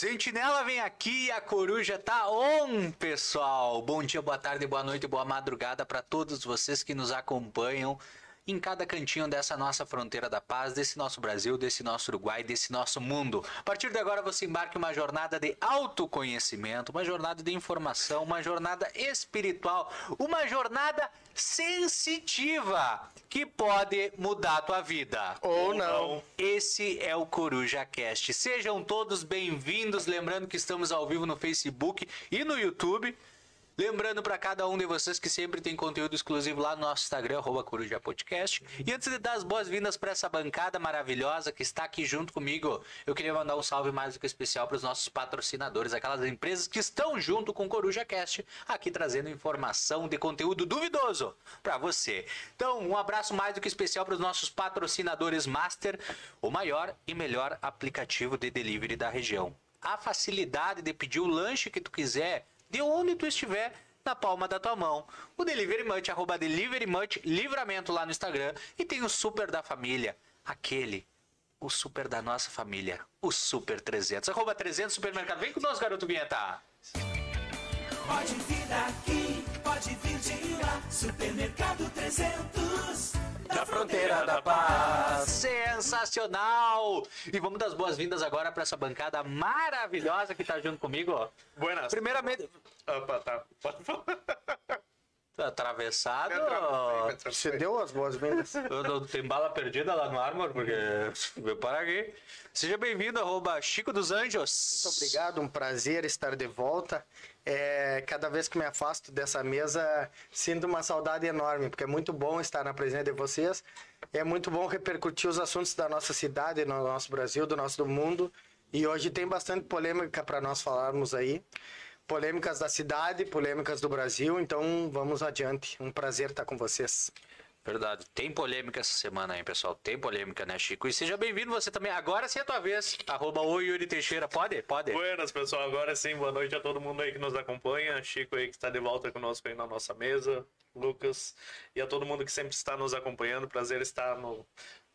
Sentinela vem aqui a coruja tá on, pessoal. Bom dia, boa tarde, boa noite, boa madrugada para todos vocês que nos acompanham em cada cantinho dessa nossa fronteira da paz, desse nosso Brasil, desse nosso Uruguai, desse nosso mundo. A partir de agora você embarque uma jornada de autoconhecimento, uma jornada de informação, uma jornada espiritual, uma jornada sensitiva que pode mudar a tua vida. Ou não. Esse é o Coruja Cast. Sejam todos bem-vindos, lembrando que estamos ao vivo no Facebook e no YouTube. Lembrando para cada um de vocês que sempre tem conteúdo exclusivo lá no nosso Instagram, Coruja Podcast. E antes de dar as boas-vindas para essa bancada maravilhosa que está aqui junto comigo, eu queria mandar um salve mais do que especial para os nossos patrocinadores, aquelas empresas que estão junto com Coruja Cast, aqui trazendo informação de conteúdo duvidoso para você. Então, um abraço mais do que especial para os nossos patrocinadores Master, o maior e melhor aplicativo de delivery da região. A facilidade de pedir o lanche que tu quiser de onde tu estiver na palma da tua mão. O Delivery Much, arroba Delivery Much, livramento lá no Instagram. E tem o Super da Família, aquele, o Super da nossa família, o Super 300. Arroba 300 Supermercado. Vem com nós, garoto Vinheta. Pode vir daqui, pode vir de lá. Supermercado 300. Da fronteira da paz. Sensacional! E vamos dar as boas-vindas agora para essa bancada maravilhosa que tá junto comigo, ó. Buenas. Primeiramente, Opa, tá. Pode falar. tá atravessado. Atravessei. Você deu as boas-vindas? Eu Tem bala perdida lá no Armor, porque. Veio para aqui. Seja bem-vindo, arroba Chico dos Anjos. Muito obrigado, um prazer estar de volta. É, cada vez que me afasto dessa mesa, sinto uma saudade enorme, porque é muito bom estar na presença de vocês. É muito bom repercutir os assuntos da nossa cidade, do nosso Brasil, do nosso do mundo. E hoje tem bastante polêmica para nós falarmos aí. Polêmicas da cidade, polêmicas do Brasil. Então vamos adiante. Um prazer estar com vocês. Verdade. Tem polêmica essa semana aí, pessoal. Tem polêmica, né, Chico? E seja bem-vindo você também. Agora sim é a tua vez. Arroba o Yuri Teixeira. Pode? Pode. Buenas, pessoal. Agora sim, boa noite a todo mundo aí que nos acompanha. Chico aí que está de volta conosco aí na nossa mesa. Lucas. E a todo mundo que sempre está nos acompanhando. Prazer estar no,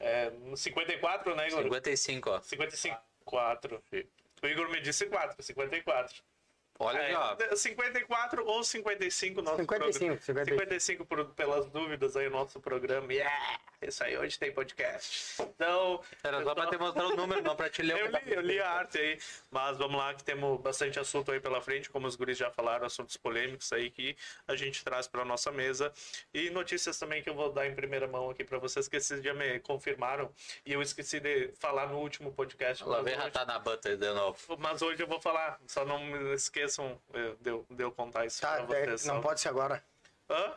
é, no 54, né, Igor? 55, ó. 55. 4. O Igor me disse 4, 54. Olha É, aí, ó. 54 ou 55 nosso 55, programa. 55. 55 por, pelas dúvidas aí o nosso programa. Yeah! Isso aí, hoje tem podcast. Então. Era só pra te mostrar o número, não pra te ler Eu tá li, eu li a arte aí, mas vamos lá que temos bastante assunto aí pela frente, como os guris já falaram, assuntos polêmicos aí que a gente traz para nossa mesa e notícias também que eu vou dar em primeira mão aqui para vocês que esses dias me confirmaram e eu esqueci de falar no último podcast. Lá vem hoje- ratar na banta de novo. mas hoje eu vou falar, só não me esqueçam eh, de, eu- de eu contar isso Tá, pra é, vocês. não pode ser agora. Hã?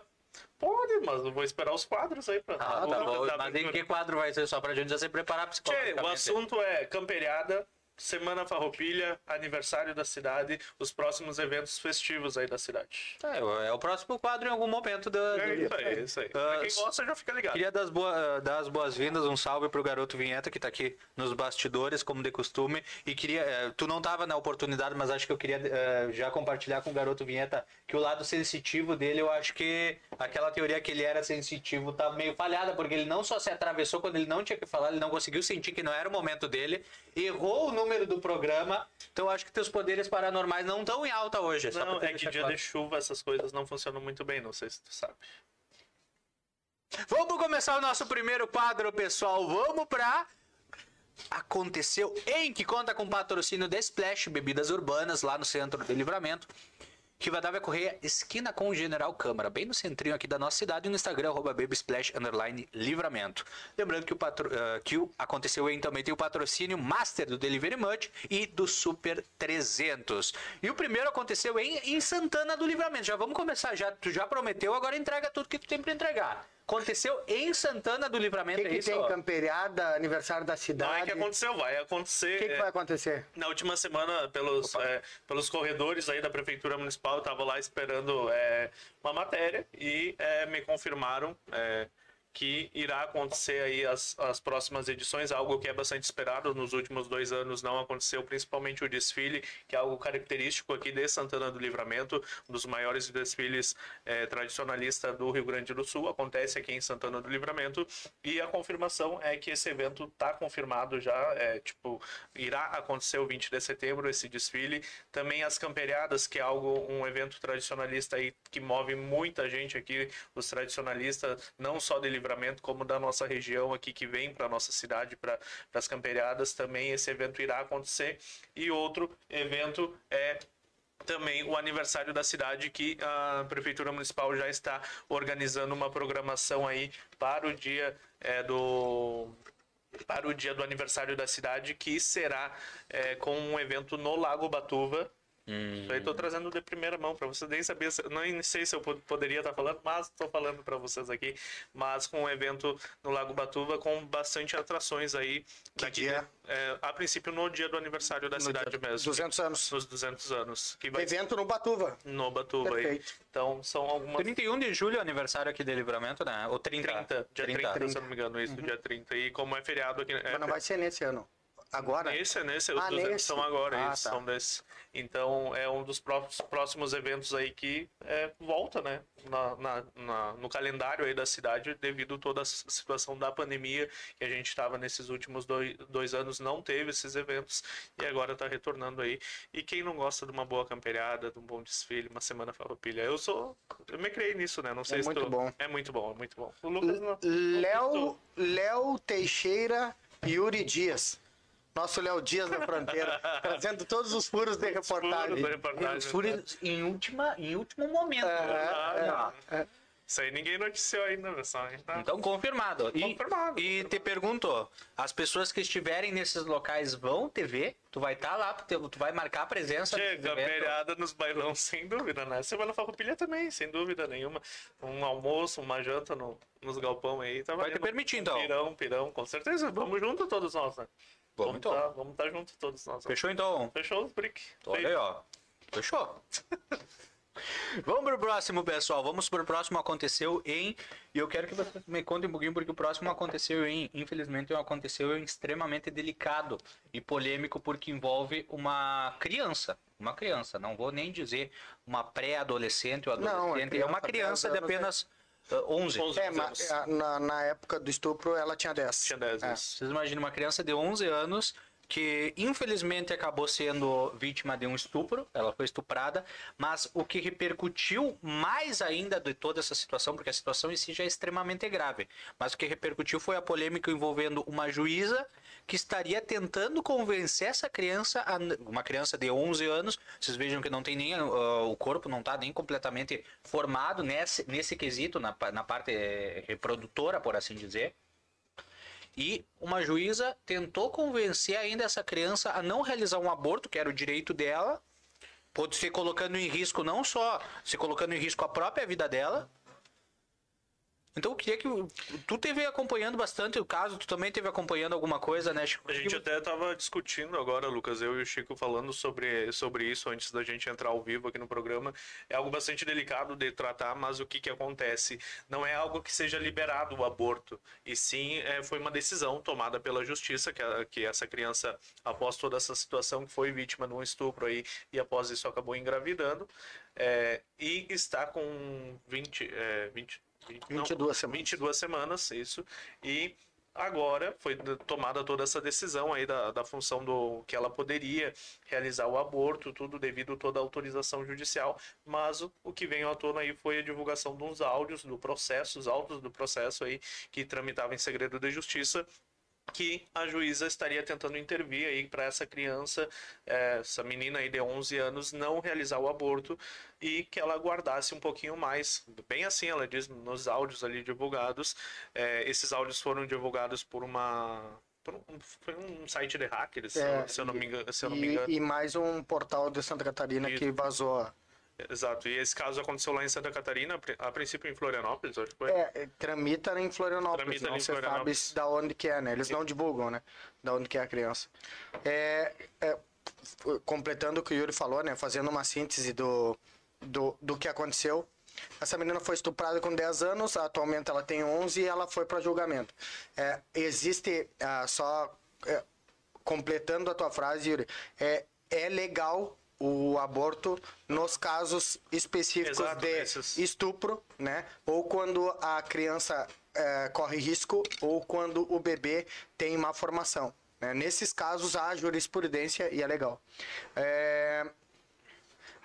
Pode, mas eu vou esperar os quadros aí pra. Ah, tá bom. Mas em que quadro vai ser? Só pra gente já se preparar Tchê, psicologicamente. o assunto é camperiada, Semana Farroupilha, aniversário da cidade, os próximos eventos festivos aí da cidade. É, é o próximo quadro em algum momento do. É isso aí, é isso aí. Ah, Pra quem gosta já fica ligado. Queria dar as, boa- dar as boas-vindas, um salve pro garoto Vinheta que tá aqui nos bastidores, como de costume. E queria. eh, tu não tava na oportunidade, mas acho que eu queria eh, já compartilhar com o garoto Vinheta que o lado sensitivo dele, eu acho que aquela teoria que ele era sensitivo tá meio falhada, porque ele não só se atravessou quando ele não tinha que falar, ele não conseguiu sentir que não era o momento dele, errou o número do programa. Então eu acho que teus poderes paranormais não estão em alta hoje. só Não, é que dia claro. de chuva essas coisas não funcionam muito bem, não sei se tu sabe. Vamos começar o nosso primeiro quadro, pessoal. Vamos pra. Aconteceu em que conta com patrocínio da Splash Bebidas Urbanas, lá no centro de livramento. Vai correr esquina com o General Câmara, bem no centrinho aqui da nossa cidade, e no Instagram, arroba babysplash, underline, livramento. Lembrando que o, patro, ah, que o aconteceu em também tem o patrocínio Master do Delivery Much e do Super 300. E o primeiro aconteceu em, em Santana do Livramento. Já vamos começar, já, tu já prometeu, agora entrega tudo que tu tem pra entregar. Aconteceu em Santana do Livramento, que, é que isso? tem camperiada, aniversário da Não cidade? é que aconteceu, vai acontecer. O que, que é, vai acontecer? Na última semana, pelos, é, pelos corredores aí da Prefeitura Municipal, eu estava lá esperando é, uma matéria e é, me confirmaram é, que irá acontecer aí as, as próximas edições, algo que é bastante esperado. Nos últimos dois anos não aconteceu, principalmente o desfile, que é algo característico aqui de Santana do Livramento, um dos maiores desfiles eh, tradicionalistas do Rio Grande do Sul, acontece aqui em Santana do Livramento, e a confirmação é que esse evento está confirmado já, é, tipo, irá acontecer o 20 de setembro esse desfile, também as camperiadas, que é algo, um evento tradicionalista aí que move muita gente aqui, os tradicionalistas, não só de livramento, como da nossa região aqui que vem para nossa cidade, para as camperiadas, também esse evento irá acontecer. E outro evento é também o aniversário da cidade que a prefeitura municipal já está organizando uma programação aí para o dia é, do para o dia do aniversário da cidade que será é, com um evento no Lago Batuva isso aí tô trazendo de primeira mão para vocês nem saber, se- nem sei se eu pod- poderia estar falando, mas estou falando para vocês aqui, mas com um evento no Lago Batuva com bastante atrações aí daqui, dia? é, a princípio no dia do aniversário da cidade mesmo, 200 anos. nos 200 anos, que vai ser Evento no Batuva. no Batuva aí. Então são algumas 31 de julho é aniversário aqui de livramento, né? Ou 30? 30, dia 30, se eu não me engano, isso, dia 30. E como é feriado aqui, é, Mas não vai ser nesse ano. Agora? Nesse, nesse, os Ah, 200 nesse. são agora, Ah, isso, tá. são desse. Então, é um dos pró- próximos eventos aí que é, volta, né, na, na- na- no calendário aí da cidade, devido a toda a situação da pandemia, que a gente estava nesses últimos dois, dois anos, não teve esses eventos, e agora está retornando aí. E quem não gosta de uma boa camperiada, de um bom desfile, uma semana farroupilha? Eu sou, eu me criei nisso, né, não sei se muito tu- bom. É muito bom, é muito bom. O Lucas não... Léo, Léo Teixeira e Yuri Dias. Nosso Léo Dias da Fronteira. trazendo todos os furos de reportagem. Furos da reportagem. Os furos em, última, em último momento. Ah, Ah, Isso aí ninguém noticiou ainda, pessoal. Tá? Então, confirmado. E, Confirmado. E te pergunto, as pessoas que estiverem nesses locais vão te ver? Tu vai estar lá, tu tu vai marcar a presença Chega, feriada nos bailão, sem dúvida, né? Semana Farroupilha também, sem dúvida nenhuma. Um almoço, uma janta no, nos galpão aí. Tá Vai te permitir, Um então. Pirão, pirão, com certeza. Vamos junto todos nós, né? Vamos então. tá, vamos tá junto todos nós. Fechou então? Fechou os brick. Olha aí, ó. Fechou. Vamos pro próximo, pessoal. Vamos pro próximo aconteceu em. E eu quero que vocês me contem um pouquinho, porque o próximo aconteceu em. Infelizmente, aconteceu em extremamente delicado e polêmico, porque envolve uma criança. Uma criança, não vou nem dizer uma pré-adolescente ou Não, é adolescente. é uma criança, criança de 10 anos, apenas ah, 11. 11 É, mas na, na época do estupro ela tinha 10. Tinha 10 É. anos. Vocês imaginam uma criança de 11 anos que infelizmente acabou sendo vítima de um estupro, ela foi estuprada, mas o que repercutiu mais ainda de toda essa situação, porque a situação em si já é extremamente grave, mas o que repercutiu foi a polêmica envolvendo uma juíza que estaria tentando convencer essa criança, a, uma criança de 11 anos, vocês vejam que não tem nem, ah, o corpo não está nem completamente formado nesse, nesse quesito, na, na parte eh, reprodutora, por assim dizer, e uma juíza tentou convencer ainda essa criança a não realizar um aborto, que era o direito dela, pode ser colocando em risco não só se colocando em risco a própria vida dela. Então eu queria que o- tu teve acompanhando bastante o caso, tu também teve acompanhando alguma coisa, né, Chico? A gente até tava discutindo agora, Lucas, eu e o Chico falando sobre, sobre isso antes da gente entrar ao vivo aqui no programa. É algo bastante delicado de tratar, mas o que que acontece? Não é algo que seja liberado o aborto, e sim é, foi uma decisão tomada pela justiça que, a- que essa criança, após toda essa situação, que foi vítima de um estupro aí, e após isso acabou engravidando, é, e está com 20, é, 20, 20 não, 22 semanas. 22 semanas, isso. E agora foi tomada toda essa decisão aí da, da função do que ela poderia realizar o aborto, tudo devido a toda a autorização judicial. Mas o, o que veio à tona aí foi a divulgação de uns áudios do processo, os autos do processo aí que tramitava em segredo de justiça que a juíza estaria tentando intervir aí para essa criança, eh, essa menina aí de 11 anos, não realizar o aborto e que ela aguardasse um pouquinho mais. Bem assim, ela diz nos áudios ali divulgados. Eh, esses áudios foram divulgados por uma. um- foi um site de hackers, É, se eu não me engano. Se eu não me E, engano. e mais um portal de Santa Catarina que Isso. vazou. Exato. E esse caso aconteceu lá em Santa Catarina, a pri- a princípio em Florianópolis, acho que foi. É, é, tramita em Florianópolis, Tramita não em se sabe Florianópolis. da onde que é, né? Eles não divulgam, né? Da onde que é a criança. É, é, completando o que o Yuri falou, né? Fazendo uma síntese do, do, do que aconteceu. Essa menina foi estuprada com 10 anos, atualmente ela tem 11 e ela foi para julgamento. É, existe, ah, só é, completando a tua frase, Yuri, é, é legal o aborto nos casos específicos Exato, de estupro, né? Ou quando a criança é, corre risco, ou quando o bebê tem má formação. né? Nesses casos há jurisprudência e é legal. É,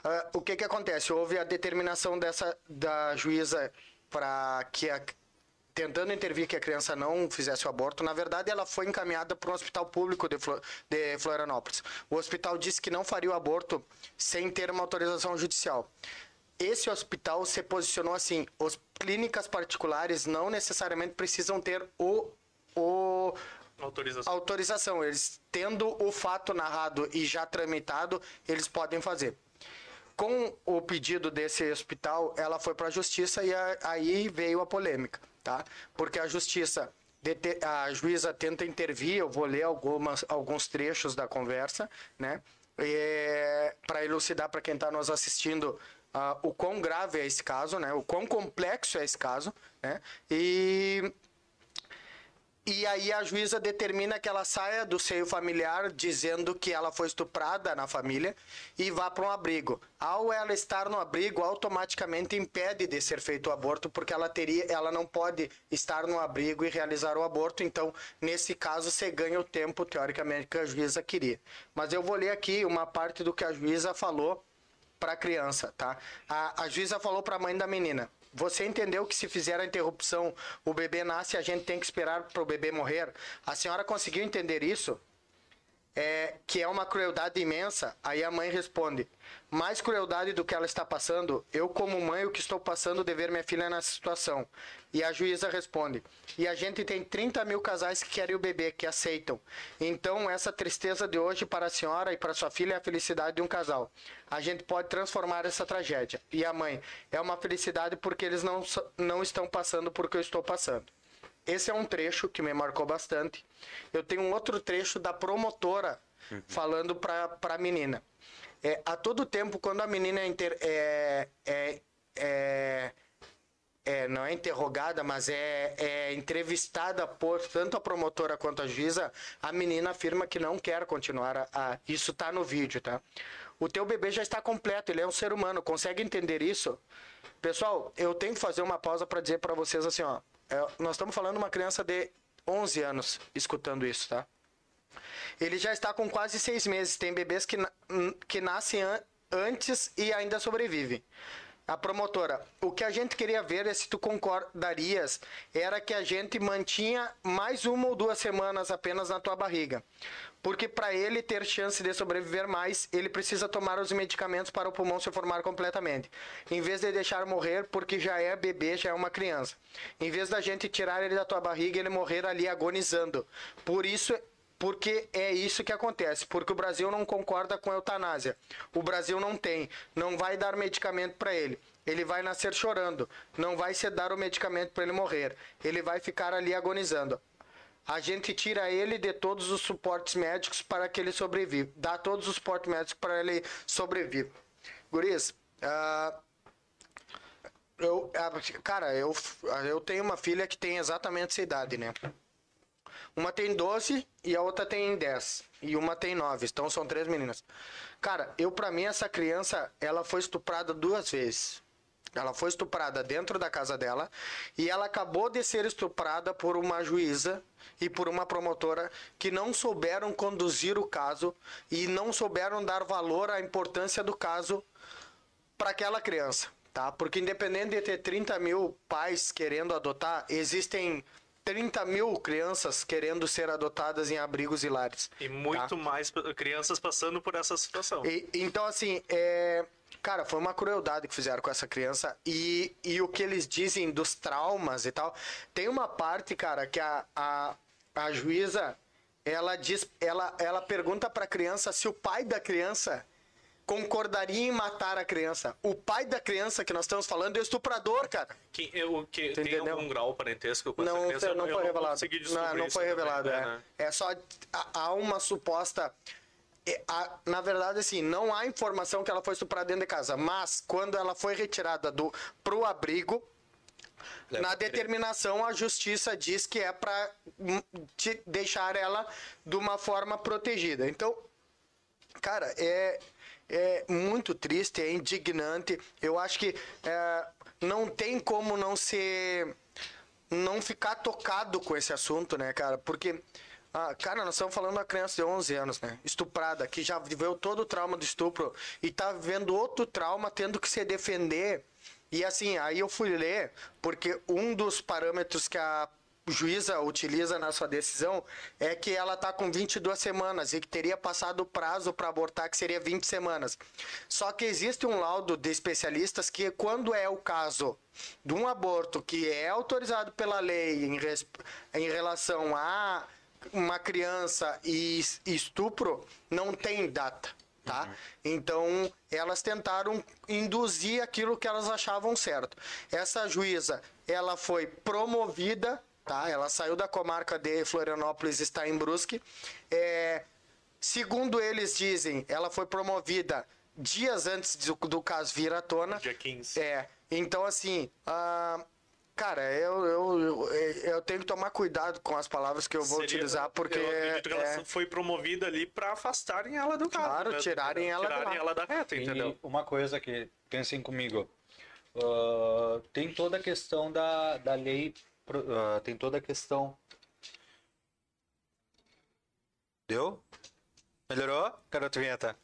ah, o que que acontece? Houve a determinação dessa da juíza para que a, tentando intervir que a criança não fizesse o aborto. Na verdade, ela foi encaminhada para um hospital público de, Flo- de Florianópolis. O hospital disse que não faria o aborto sem ter uma autorização judicial. Esse hospital se posicionou assim: as clínicas particulares não necessariamente precisam ter o, o Autorização. autorização. Eles tendo o fato narrado e já tramitado, eles podem fazer. Com o pedido desse hospital, ela foi para a justiça e aí veio a polêmica, tá? Porque a justiça, a juíza tenta intervir, eu vou ler algumas, alguns trechos da conversa, né? para elucidar para quem está nos assistindo ah, o quão grave é esse caso, né? O quão complexo é esse caso, né? E e aí a juíza determina que ela saia do seio familiar dizendo que ela foi estuprada na família e vá para um abrigo. Ao ela estar no abrigo, automaticamente impede de ser feito o aborto porque ela teria, ela não pode estar no abrigo e realizar o aborto. Então, nesse caso, você ganha o tempo teoricamente que a juíza queria. Mas eu vou ler aqui uma parte do que a juíza falou para a criança, tá? A, a juíza falou para a mãe da menina: Você entendeu que se fizer a interrupção, o bebê nasce e a gente tem que esperar para o bebê morrer? A senhora conseguiu entender isso? É, que é uma crueldade imensa. Aí a mãe responde: Mais crueldade do que ela está passando, eu, como mãe, o que estou passando de ver minha filha nessa situação. E a juíza responde: E a gente tem 30 mil casais que querem o bebê, que aceitam. Então, essa tristeza de hoje para a senhora e para sua filha é a felicidade de um casal. A gente pode transformar essa tragédia. E a mãe: É uma felicidade porque eles não, não estão passando por que eu estou passando. Esse é um trecho que me marcou bastante. Eu tenho um outro trecho da promotora falando para a menina. É, a todo tempo, quando a menina é, inter- é, é, é, é, não é interrogada, mas é, é entrevistada por tanto a promotora quanto a juíza, a menina afirma que não quer continuar a. a- isso tá no vídeo, tá? O teu bebê já está completo, ele é um ser humano, consegue entender isso? Pessoal, eu tenho que fazer uma pausa para dizer para vocês assim, ó. É, nós estamos falando uma criança de 11 anos escutando isso, tá? Ele já está com quase seis meses. Tem bebês que, na- que nascem an- antes e ainda sobrevivem. A promotora, o que a gente queria ver é se tu concordarias, era que a gente mantinha mais uma ou duas semanas apenas na tua barriga. Porque para ele ter chance de sobreviver mais, ele precisa tomar os medicamentos para o pulmão se formar completamente. Em vez de deixar morrer, porque já é bebê, já é uma criança. Em vez da gente tirar ele da tua barriga, ele morrer ali agonizando. Por isso porque é isso que acontece, porque o Brasil não concorda com a eutanásia. O Brasil não tem, não vai dar medicamento para ele. Ele vai nascer chorando, não vai se dar o medicamento para ele morrer. Ele vai ficar ali agonizando. A gente tira ele de todos os suportes médicos para que ele sobreviva. Dá todos os suportes médicos para ele sobreviver. Guris, ah, eu, ah, cara, eu, eu tenho uma filha que tem exatamente essa idade, né? Uma tem 12 e a outra tem 10. E uma tem 9. Então são três meninas. Cara, eu pra mim essa criança, ela foi estuprada duas vezes. Ela foi estuprada dentro da casa dela e ela acabou de ser estuprada por uma juíza e por uma promotora que não souberam conduzir o caso e não souberam dar valor à importância do caso para aquela criança, tá? Porque independente de ter 30 mil pais querendo adotar, existem 30 mil crianças querendo ser adotadas em abrigos e lares. E muito tá? mais crianças passando por essa situação. E- então, assim, é, cara, foi uma crueldade que fizeram com essa criança. E, e o que eles dizem dos traumas e tal. Tem uma parte, cara, que a, a, a juíza ela diz, ela, ela pergunta pra criança se o pai da criança concordaria em matar a criança. O pai da criança que nós estamos falando é o estuprador, cara. Que, eu, que tem entendeu? algum grau parentesco com essa Não, criança? foi- não eu foi revelado. consegui Não, não foi também, revelado, né, é. né? É só há- uma suposta é, a- na verdade, assim, não há informação que ela foi estuprada dentro de casa, mas quando ela foi retirada do pro abrigo, Leva na determinação a justiça diz que é para deixar ela de uma forma protegida. Então, cara, é, é muito triste, é indignante. Eu acho que é, não tem como não ser. não ficar tocado com esse assunto, né, cara? Porque. ah, cara, nós estamos falando de uma criança de 11 anos, né? Estuprada, que já viveu todo o trauma do estupro e tá vivendo outro trauma, tendo que se defender. E assim, aí eu fui ler, porque um dos parâmetros que a juíza utiliza na sua decisão é que ela tá com 22 semanas e que teria passado o prazo para abortar, que seria 20 semanas. Só que existe um laudo de especialistas que, quando é o caso de um aborto que é autorizado pela lei em, res- em relação a uma criança e es- estupro, não tem data. Tá? Então, elas tentaram induzir aquilo que elas achavam certo. Essa juíza, ela foi promovida, tá? Ela saiu da comarca de Florianópolis e está em Brusque. É, segundo eles dizem, ela foi promovida dias antes do, do caso vir à tona. Dia 15. É, então assim, ah, cara, eu, eu, eu, eu tenho que tomar cuidado com as palavras que eu vou Seria- utilizar, porque. Eu acredito que ela é, foi promovida ali pra afastarem ela do carro. Claro, né? tirarem ela tirarem ela da reta, E entendeu? uma coisa que pensem comigo. ah, tem toda a questão da, da lei. Ah, tem toda a questão. Deu? Melhorou? Garoto Vinheta.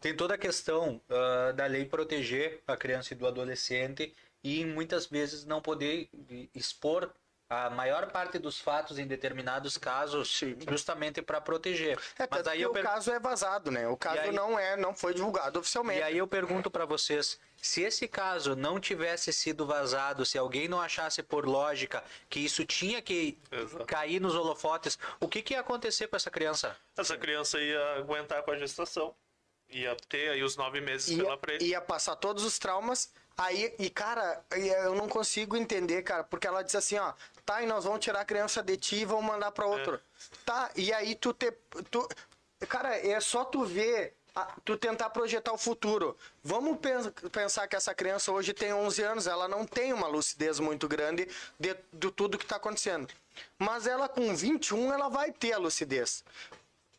Tem toda a questão ah, da lei proteger a criança e do adolescente e muitas vezes não poder expor a maior parte dos fatos em determinados casos justamente para proteger. É, Mas aí eu o per- caso é vazado, né? O caso aí- não é, não foi divulgado oficialmente. E aí eu pergunto pra vocês, se esse caso não tivesse sido vazado, se alguém não achasse por lógica que isso tinha que Exato. cair nos holofotes, o que, que ia acontecer com essa criança? Essa criança ia aguentar com a gestação. Ia ter aí os nove meses ia, pela frente. ia passar todos os traumas. Aí, e cara, e eu não consigo entender, cara, porque ela diz assim, ó, tá, e nós vamos tirar a criança de ti e vamos mandar pra outro. É. Tá, e aí tu te. Tu, cara, é só tu ver. Tu tentar projetar o futuro. Vamos pen- pensar que essa criança hoje tem 11 anos, ela não tem uma lucidez muito grande de, de tudo que está acontecendo. Mas ela com 21, ela vai ter a lucidez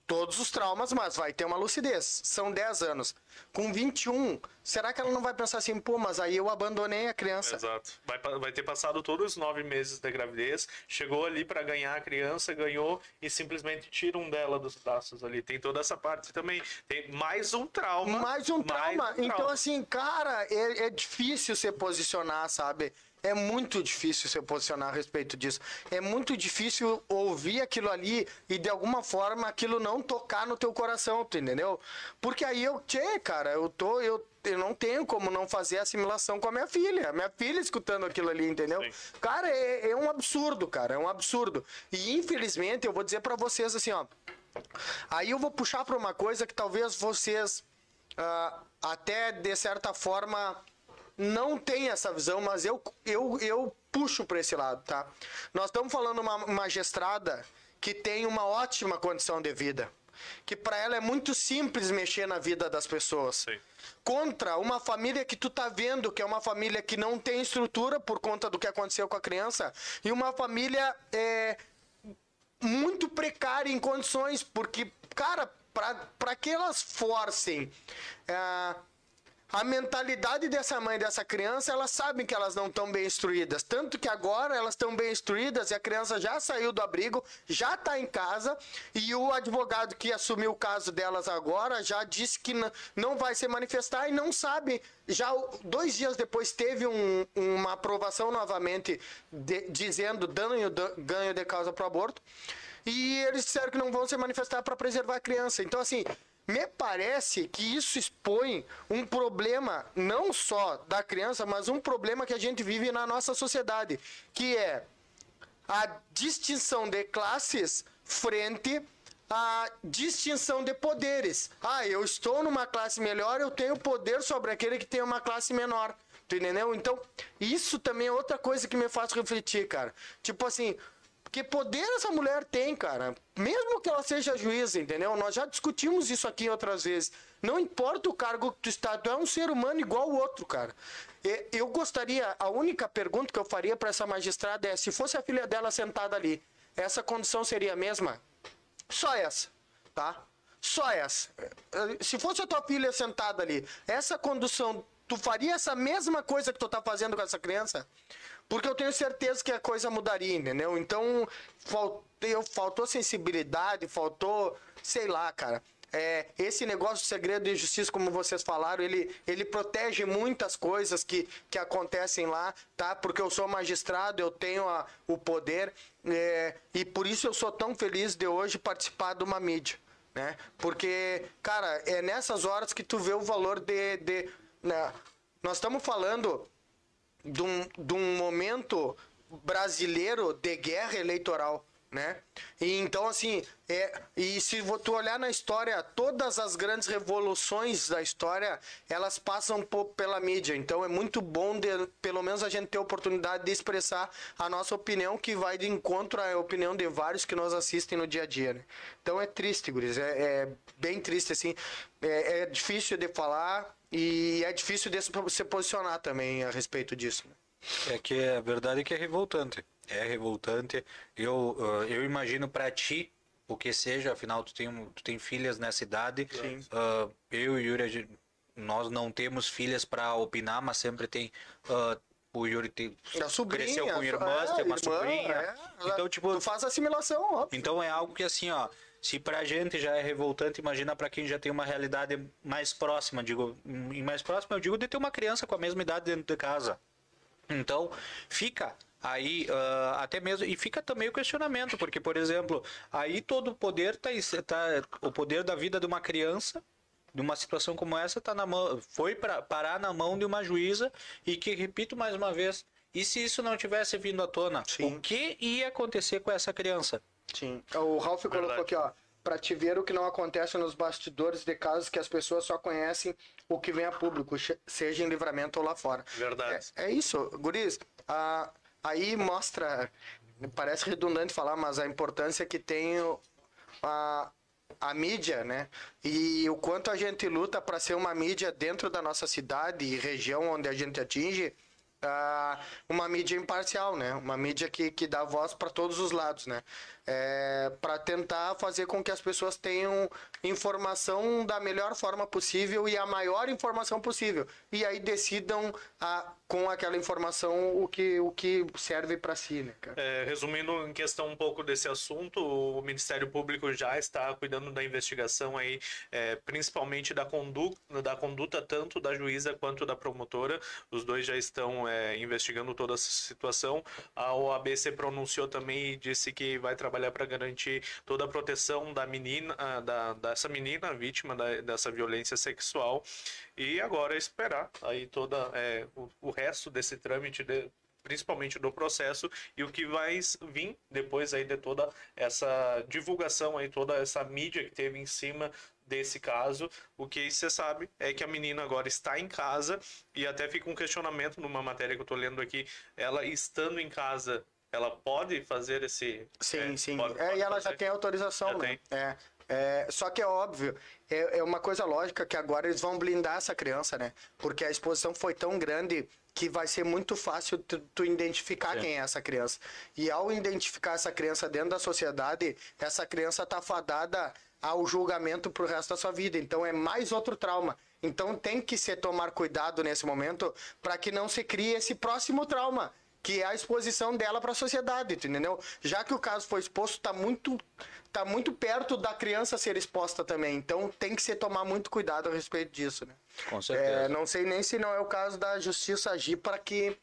todos os traumas, mas vai ter uma lucidez. São 10 anos. Com 21, será que ela não vai pensar assim, pô, mas aí eu abandonei a criança? Exato. Vai, vai ter passado todos os nove meses da gravidez, chegou ali pra ganhar a criança, ganhou e simplesmente tiram dela dos braços ali. Tem toda essa parte também. Tem mais um trauma. Mais um trauma. um Então, trauma. assim, cara, é, é difícil se posicionar, sabe? É muito difícil se posicionar a respeito disso. É muito difícil ouvir aquilo ali e de alguma forma aquilo não tocar no teu coração, tu entendeu? Porque aí eu, tchê, cara, eu tô, eu, eu não tenho como não fazer assimilação com a minha filha. A minha filha escutando aquilo ali, entendeu? Sim. Cara, é, é um absurdo, cara, é um absurdo. E infelizmente eu vou dizer pra vocês assim, ó. Aí eu vou puxar pra uma coisa que talvez vocês ah, até de certa forma não tenham essa visão, mas eu, eu, eu puxo para esse lado, tá? Nós estamos falando uma magistrada que tem uma ótima condição de vida, que para ela é muito simples mexer na vida das pessoas. Sim. Contra uma família que tu tá vendo que é uma família que não tem estrutura por conta do que aconteceu com a criança e uma família é, muito precária em condições, porque, cara, para que elas forcem é, a mentalidade dessa mãe dessa criança, elas sabem que elas não estão bem instruídas. Tanto que agora elas estão bem instruídas e a criança já saiu do abrigo, já está em casa, e o advogado que assumiu o caso delas agora já disse que não vai se manifestar e não sabe. Já dois dias depois teve um- uma aprovação novamente de- dizendo dano, da- ganho de causa para o aborto. E eles disseram que não vão se manifestar para preservar a criança. Então, assim, me parece que isso expõe um problema não só da criança, mas um problema que a gente vive na nossa sociedade, que é a distinção de classes frente à distinção de poderes. Ah, eu estou numa classe melhor, eu tenho poder sobre aquele que tem uma classe menor. Tu entendeu? Então, isso também é outra coisa que me faz refletir, cara. Tipo assim, Porque poder essa mulher tem, cara. Mesmo que ela seja juíza, entendeu? Nós já discutimos isso aqui outras vezes. Não importa o cargo que tu está, tu é um ser humano igual o outro, cara. Eu gostaria, a única pergunta que eu faria para essa magistrada é: se fosse a filha dela sentada ali, essa condição seria a mesma? Só essa, tá? Só essa. Eh, Se fosse a tua filha sentada ali, essa condução, tu faria essa mesma coisa que tu tá fazendo com essa criança? Porque eu tenho certeza que a coisa mudaria, entendeu? Então, faltou sensibilidade, faltou, sei lá, cara. É, esse negócio de segredo de justiça, como vocês falaram, ele, ele protege muitas coisas que, que acontecem lá, tá? Porque eu sou magistrado, eu tenho a- o poder, é, e por isso eu sou tão feliz de hoje participar de uma mídia, né? Porque, cara, é nessas horas que tu vê o valor de... de né? Nós estamos falando de um, de um momento brasileiro de guerra eleitoral, né? E então assim, é, e se tu olhar na história, todas as grandes revoluções da história, elas passam po- pela mídia. Então é muito bom de, pelo menos a gente ter a oportunidade de expressar a nossa opinião que vai de encontro à opinião de vários que nos assistem no dia a dia, né? Então é triste, guris, é, é bem triste assim. É, é difícil de falar e é difícil de se se posicionar também a respeito disso. né? É que a verdade é que é revoltante. É revoltante. Eu, eu imagino pra ti o que seja, afinal tu tem, tu tem filhas nessa idade. Ah, eu e Yuri, nós não temos filhas pra opinar, mas sempre tem. ah, o Yuri A sobrinha. cresceu com irmãs, é, tem uma irmã, sobrinha. é. então, tipo, Tu faz assimilação, óbvio. então é algo que assim, ó, se pra gente já é revoltante, imagina pra quem já tem uma realidade mais próxima, digo, em mais próxima eu digo de ter uma criança com a mesma idade dentro de casa. Então, fica aí ah, até mesmo e fica também o questionamento, porque por exemplo, aí todo o poder tá, tá o poder da vida de uma criança numa situação como essa tá na mão, foi para parar na mão de uma juíza e que repito mais uma vez, e se isso não tivesse vindo à tona, Sim. o que ia acontecer com essa criança? Sim. O Ralph colocou Verdade. aqui, ó. Pra te ver o que não acontece nos bastidores de casos que as pessoas só conhecem o que vem a público, seja em livramento ou lá fora. Verdade. É, é isso, guris. Ah, aí mostra, parece redundante falar, mas a importância que tem o- a, a mídia, né? E o quanto a gente luta para ser uma mídia dentro da nossa cidade e região onde a gente atinge, ah, uma mídia imparcial, né? Uma mídia que, que dá voz para todos os lados, né? É, para tentar fazer com que as pessoas tenham informação da melhor forma possível e a maior informação possível. E aí decidam a, com aquela informação o que, o que serve para si, né? É, resumindo em questão um pouco desse assunto, o Ministério Público já está cuidando da investigação aí, é, principalmente da conduta, da conduta tanto da juíza quanto da promotora. Os dois já estão é, investigando toda essa situação. A OAB se pronunciou também e disse que vai trabalhar para garantir toda a proteção da menina, ah, da, dessa menina vítima da- dessa violência sexual. E agora esperar aí toda é, o, o resto desse trâmite de- principalmente do processo e o que vai vir depois aí de toda essa divulgação aí toda essa mídia que teve em cima desse caso o que você sabe é que a menina agora está em casa e até fica um questionamento numa matéria que eu tô lendo aqui ela estando em casa ela pode fazer esse Sim, é, sim. pode- é, pode e ela já fazer? tem autorização, Já né? tem. É, é, só que é óbvio, é, é uma coisa lógica que agora eles vão blindar essa criança, né? Porque a exposição foi tão grande que vai ser muito fácil tu, tu identificar Sim. quem é essa criança. E ao identificar essa criança dentro da sociedade, essa criança tá fadada ao julgamento pro resto da sua vida. Então é mais outro trauma. Então tem que se tomar cuidado nesse momento para que não se crie esse próximo trauma que é a exposição dela para a sociedade, entendeu? Já que o caso foi exposto, tá muito tá muito perto da criança ser exposta também. Então tem que se tomar muito cuidado a respeito disso, né? Com certeza. É, não sei nem se não é o caso da justiça agir para que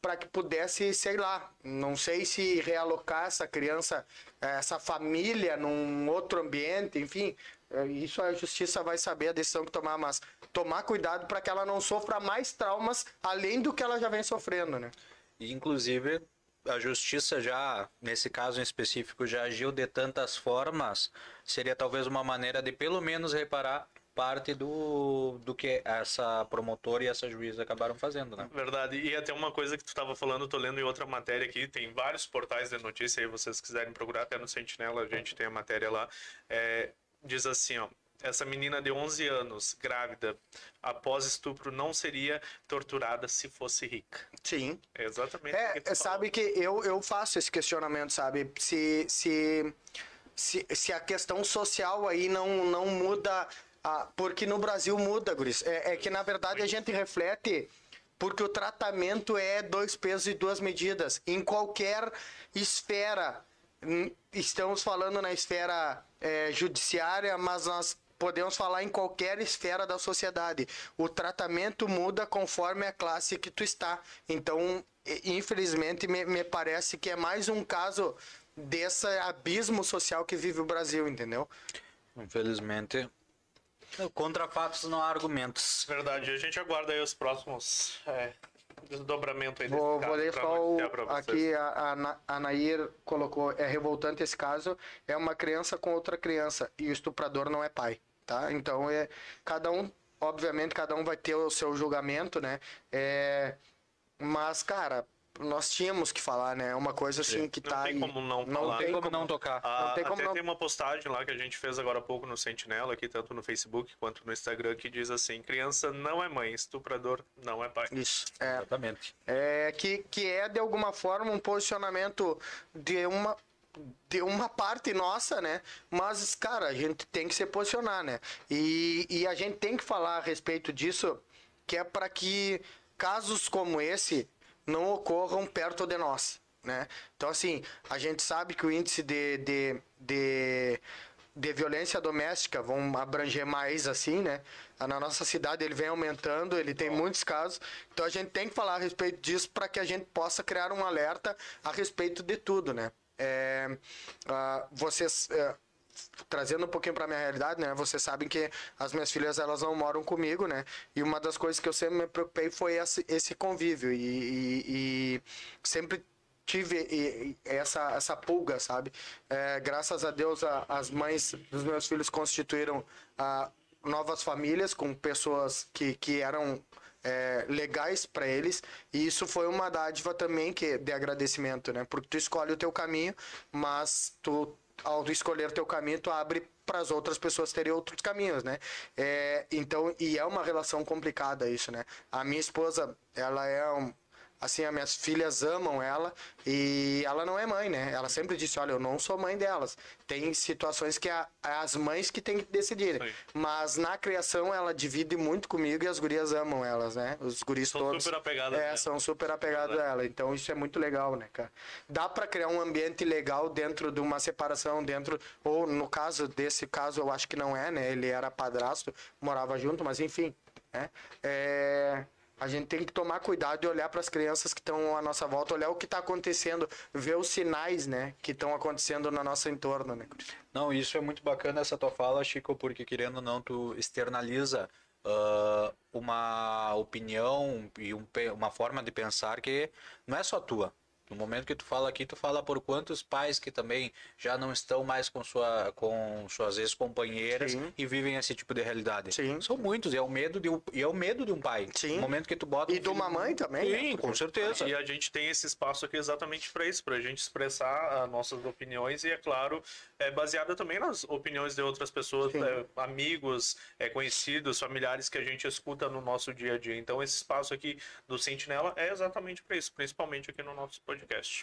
para que pudesse, sei lá, não sei se realocar essa criança, eh, essa família num outro ambiente, enfim, eh, isso a justiça vai saber a decisão que tomar, mas tomar cuidado para que ela não sofra mais traumas além do que ela já vem sofrendo, né? E, inclusive, a justiça já, nesse caso em específico, já agiu de tantas formas, seria talvez uma maneira de pelo menos reparar parte do, do que essa promotora e essa juíza acabaram fazendo, né? Verdade. E até uma coisa que tu estava falando, tô lendo em outra matéria aqui, tem vários portais de notícia aí, vocês quiserem procurar, até no Sentinela a gente tem a matéria lá. É, diz assim, ó. Essa menina de 11 anos, grávida, após estupro, não seria torturada se fosse rica. Sim. É exatamente que É, tu sabe que eu, eu faço esse questionamento, sabe? Se, se, se, se a questão social aí não, não muda. porque no Brasil muda, Guris. É, é que na verdade a gente reflete. Porque o tratamento é dois pesos e duas medidas. Em qualquer esfera. Hum, Estamos falando na esfera é, judiciária, mas nós podemos falar em qualquer esfera da sociedade. O tratamento muda conforme a classe que tu está. Então, infelizmente, me, me parece que é mais um caso desse abismo social que vive o Brasil, entendeu? Infelizmente. Contra fatos não há argumentos. Verdade, a gente aguarda aí os próximos é, desdobramentos aí Vou, vou ler só o, aqui a, a Nair colocou, é revoltante esse caso, é uma criança com outra criança e o estuprador não é pai, tá? Então é cada um, obviamente cada um vai ter o seu julgamento, né? É, mas cara, nós tínhamos que falar, né? Uma coisa assim que Não tá tem aí. como não não falar. tem Como não tocar? Ah, Não tem como até não- tem uma postagem lá que a gente fez agora há pouco no Sentinela, aqui tanto no Facebook quanto no Instagram, que diz assim: criança não é mãe, estuprador não é pai. Isso. É, Exatamente. é, que, que é de alguma forma um posicionamento de uma de uma parte nossa, né? Mas, cara, a gente tem que se posicionar, né? E, e a gente tem que falar a respeito disso, que é para que casos como esse não ocorram perto de nós, né? Então, assim, a gente sabe que o índice de, de, de, de violência doméstica vão abranger mais, assim, né? Na nossa cidade ele vem aumentando, ele tem muitos casos. Então, a gente tem que falar a respeito disso para que a gente possa criar um alerta a respeito de tudo, né? É, ah, vocês é, trazendo um pouquinho para minha realidade, né? Vocês sabem que as minhas filhas elas não moram comigo, né? E uma das coisas que eu sempre me preocupei foi esse, esse convívio e, e- e sempre tive essa essa pulga, sabe? É, graças a Deus a- as mães dos meus filhos constituíram ah, novas famílias com pessoas que que eram é, legais para eles e isso foi uma dádiva também que de agradecimento, né? Porque tu escolhe o teu caminho, mas tu ao escolher teu caminho tu abre para as outras pessoas terem outros caminhos, né? É, então e é uma relação complicada isso, né? A minha esposa ela é um assim, as minhas filhas amam ela e ela não é mãe, né? Ela sempre disse, olha, eu não sou mãe delas. Tem situações que é as mães que têm que decidir. Sim. Mas na criação ela divide muito comigo e as gurias amam elas, né? Os guris São todos. super apegadas É, são super apegados a ela. Então isso é muito legal, né, cara? Dá pra criar um ambiente legal dentro de uma separação, dentro ou no caso desse caso eu acho que não é, né? Ele era padrasto, morava junto, mas enfim, né? É, a gente tem que tomar cuidado e olhar para as crianças que estão à nossa volta, olhar o que está acontecendo, ver os sinais, né, que estão acontecendo no nosso entorno, né? Não, isso é muito bacana essa tua fala, Chico, porque querendo ou não, tu externaliza ah, uma opinião e um uma forma de pensar que não é só tua. No momento que tu fala aqui, tu fala por quantos pais que também já não estão mais com, sua, com suas ex-companheiras Sim. e vivem esse tipo de realidade. Sim. São muitos, e é o medo de um, e é o medo de um pai. Sim. No momento que tu bota E um de uma mãe também, né? Sim, com certeza. E a gente tem esse espaço aqui exatamente para isso, para a gente expressar as nossas opiniões e, é claro, é baseada também nas opiniões de outras pessoas, é, amigos, é, conhecidos, familiares que a gente escuta no nosso dia a dia. Então, esse espaço aqui do Sentinela é exatamente para isso, principalmente aqui no nosso podcast.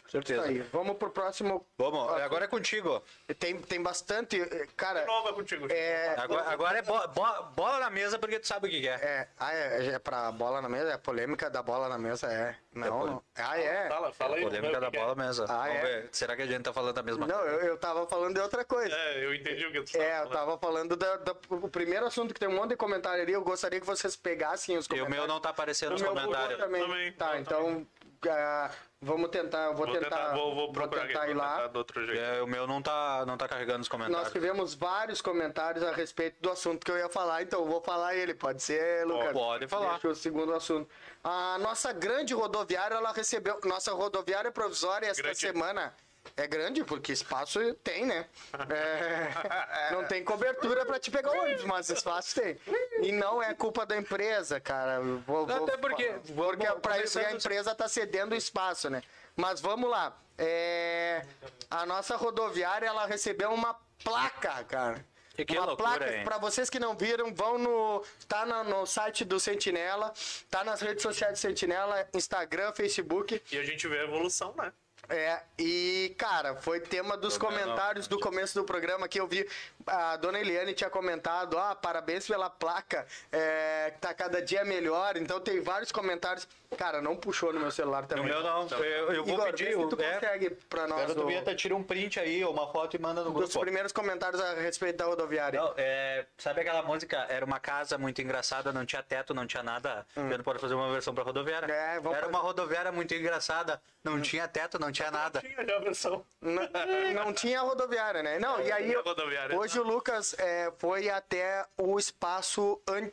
Com certeza. Aí, vamos pro próximo. Vamos, agora é contigo. Tem, tem bastante. Cara, De novo é contigo. É. Agora, agora é bo- bo- bola na mesa porque tu sabe o que que é. É, ah, é, é pra bola na mesa? É a polêmica da bola na mesa, é. Não, pole- não. Ah, é? Fala, fala aí. Polêmica da que é. bola mesa. Ah, Vamos é? ver. Será que a gente tá falando a mesma Não, coisa? eu, eu tava falando de outra coisa. É, eu entendi o que tu tava É, eu falando. tava falando da, da- o primeiro assunto que tem um monte de comentário ali. Eu gostaria que vocês pegassem os E o comentários. meu não tá aparecendo O nos comentários. também. Também, Tá, eu então ah, vamos tentar. eu Vou, Vou tentar. tentar, vou, vou procurar tentar aqui, ir vou lá. tentar do outro jeito. É, o meu não tá, não tá carregando os Nós comentários. tivemos vários comentários a respeito do assunto que eu ia falar, então eu vou falar ele. Pode ser, Lucas? pode falar. Deixa o segundo assunto. A nossa grande rodoviária, ela recebeu. Nossa rodoviária provisória esta Grande. semana. É grande, porque espaço tem, né? É, não tem cobertura pra te pegar ônibus, mas espaço tem. E não é culpa da empresa, cara. Vou, vou- Até porque- porque vamos- pra isso a empresa tá cedendo espaço, né? Mas vamos lá. É, a nossa rodoviária, ela recebeu uma placa, cara. Que- que uma loucura, placa, hein? pra vocês que não viram, vão no. Tá na- no site do Sentinela, tá nas redes sociais do Sentinela, Instagram, Facebook. E a gente vê a evolução, né? É, e, cara, foi tema dos comentários do começo do programa que eu vi. A dona Eliane tinha comentado: ah, parabéns pela placa, é, que tá cada dia melhor. Então tem vários comentários. Cara, não puxou no meu celular No também. meu não. Eu, eu vou Igor, pedir. se o- tu é, consegue pra nós Quero tu o- Vieta, tira um print aí, ou uma foto e manda no dos grupo. primeiros comentários a respeito da rodoviária. Não, é, sabe aquela música? Era uma casa muito engraçada, não tinha teto, não tinha nada. Eu não pode fazer uma versão pra rodoviária. Hum. É, Era fazer. uma rodoviária muito engraçada, não Hum. tinha teto, não tinha nada. Tinha já a versão. Não, não tinha rodoviária, né? Não, e aí tinha rodoviária. hoje o Lucas é, foi até o espaço. an-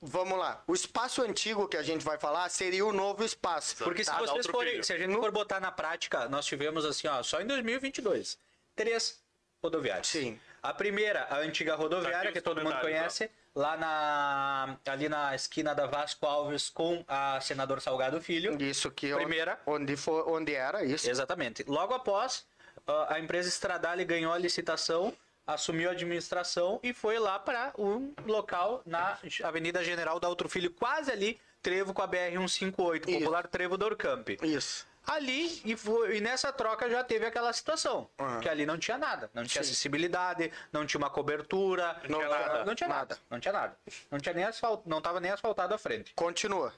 Vamos lá. O espaço antigo que a gente vai falar seria o novo espaço. Porque se Tá, dá vocês forem, se a gente for botar na prática, nós tivemos assim, ó, só em 2022, três rodoviárias. Sim. A primeira, a antiga rodoviária, Tá que todo mundo conhece, lá na ali na esquina da Vasco Alves com a senador Salgado Filho. Isso que Primeira. onde for, onde era isso. Exatamente. Logo após, ah, a empresa Estradale ganhou a licitação, assumiu a administração e foi lá para um local na Avenida General da Outro Filho, quase ali, trevo com a BR-158, Isso. popular trevo do Orcamp. Isso. Ali, e, foi- e nessa troca já teve aquela situação, Aham. que ali não tinha nada, não tinha Sim. acessibilidade, não tinha uma cobertura, Não tinha nada. não tinha nada, Nada. não tinha nada, não tinha nem asfalto, não tava nem asfaltado a frente. Continua.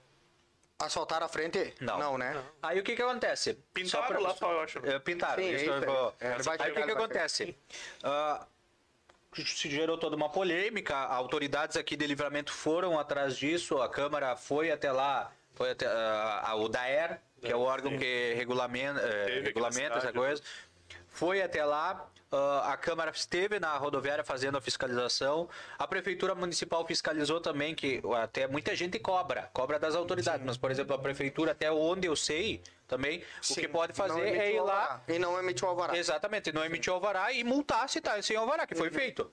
Asfaltar a frente? Não. Não, né? Aí o que que acontece? Pintaram pra- lá só, eu acho. É, pintaram. Sim, isso É, vai Aí o que, que acontece? Ah, se gerou toda uma polêmica, autoridades aqui de livramento foram atrás disso, a Câmara foi até lá, foi até ah, a- o DAER, que é o órgão Sim. que regulamenta, aqui regulamenta essa cidade, coisa. Foi até lá, ah, a Câmara esteve na rodoviária fazendo a fiscalização, a Prefeitura Municipal fiscalizou também, que até muita gente cobra, cobra das autoridades, mas, por exemplo, a Prefeitura, até onde eu sei, também, o Sim, que pode fazer é ir lá. E não emitiu alvará. Exatamente, não emitiu alvará e multar se tá sem alvará, que foi feito.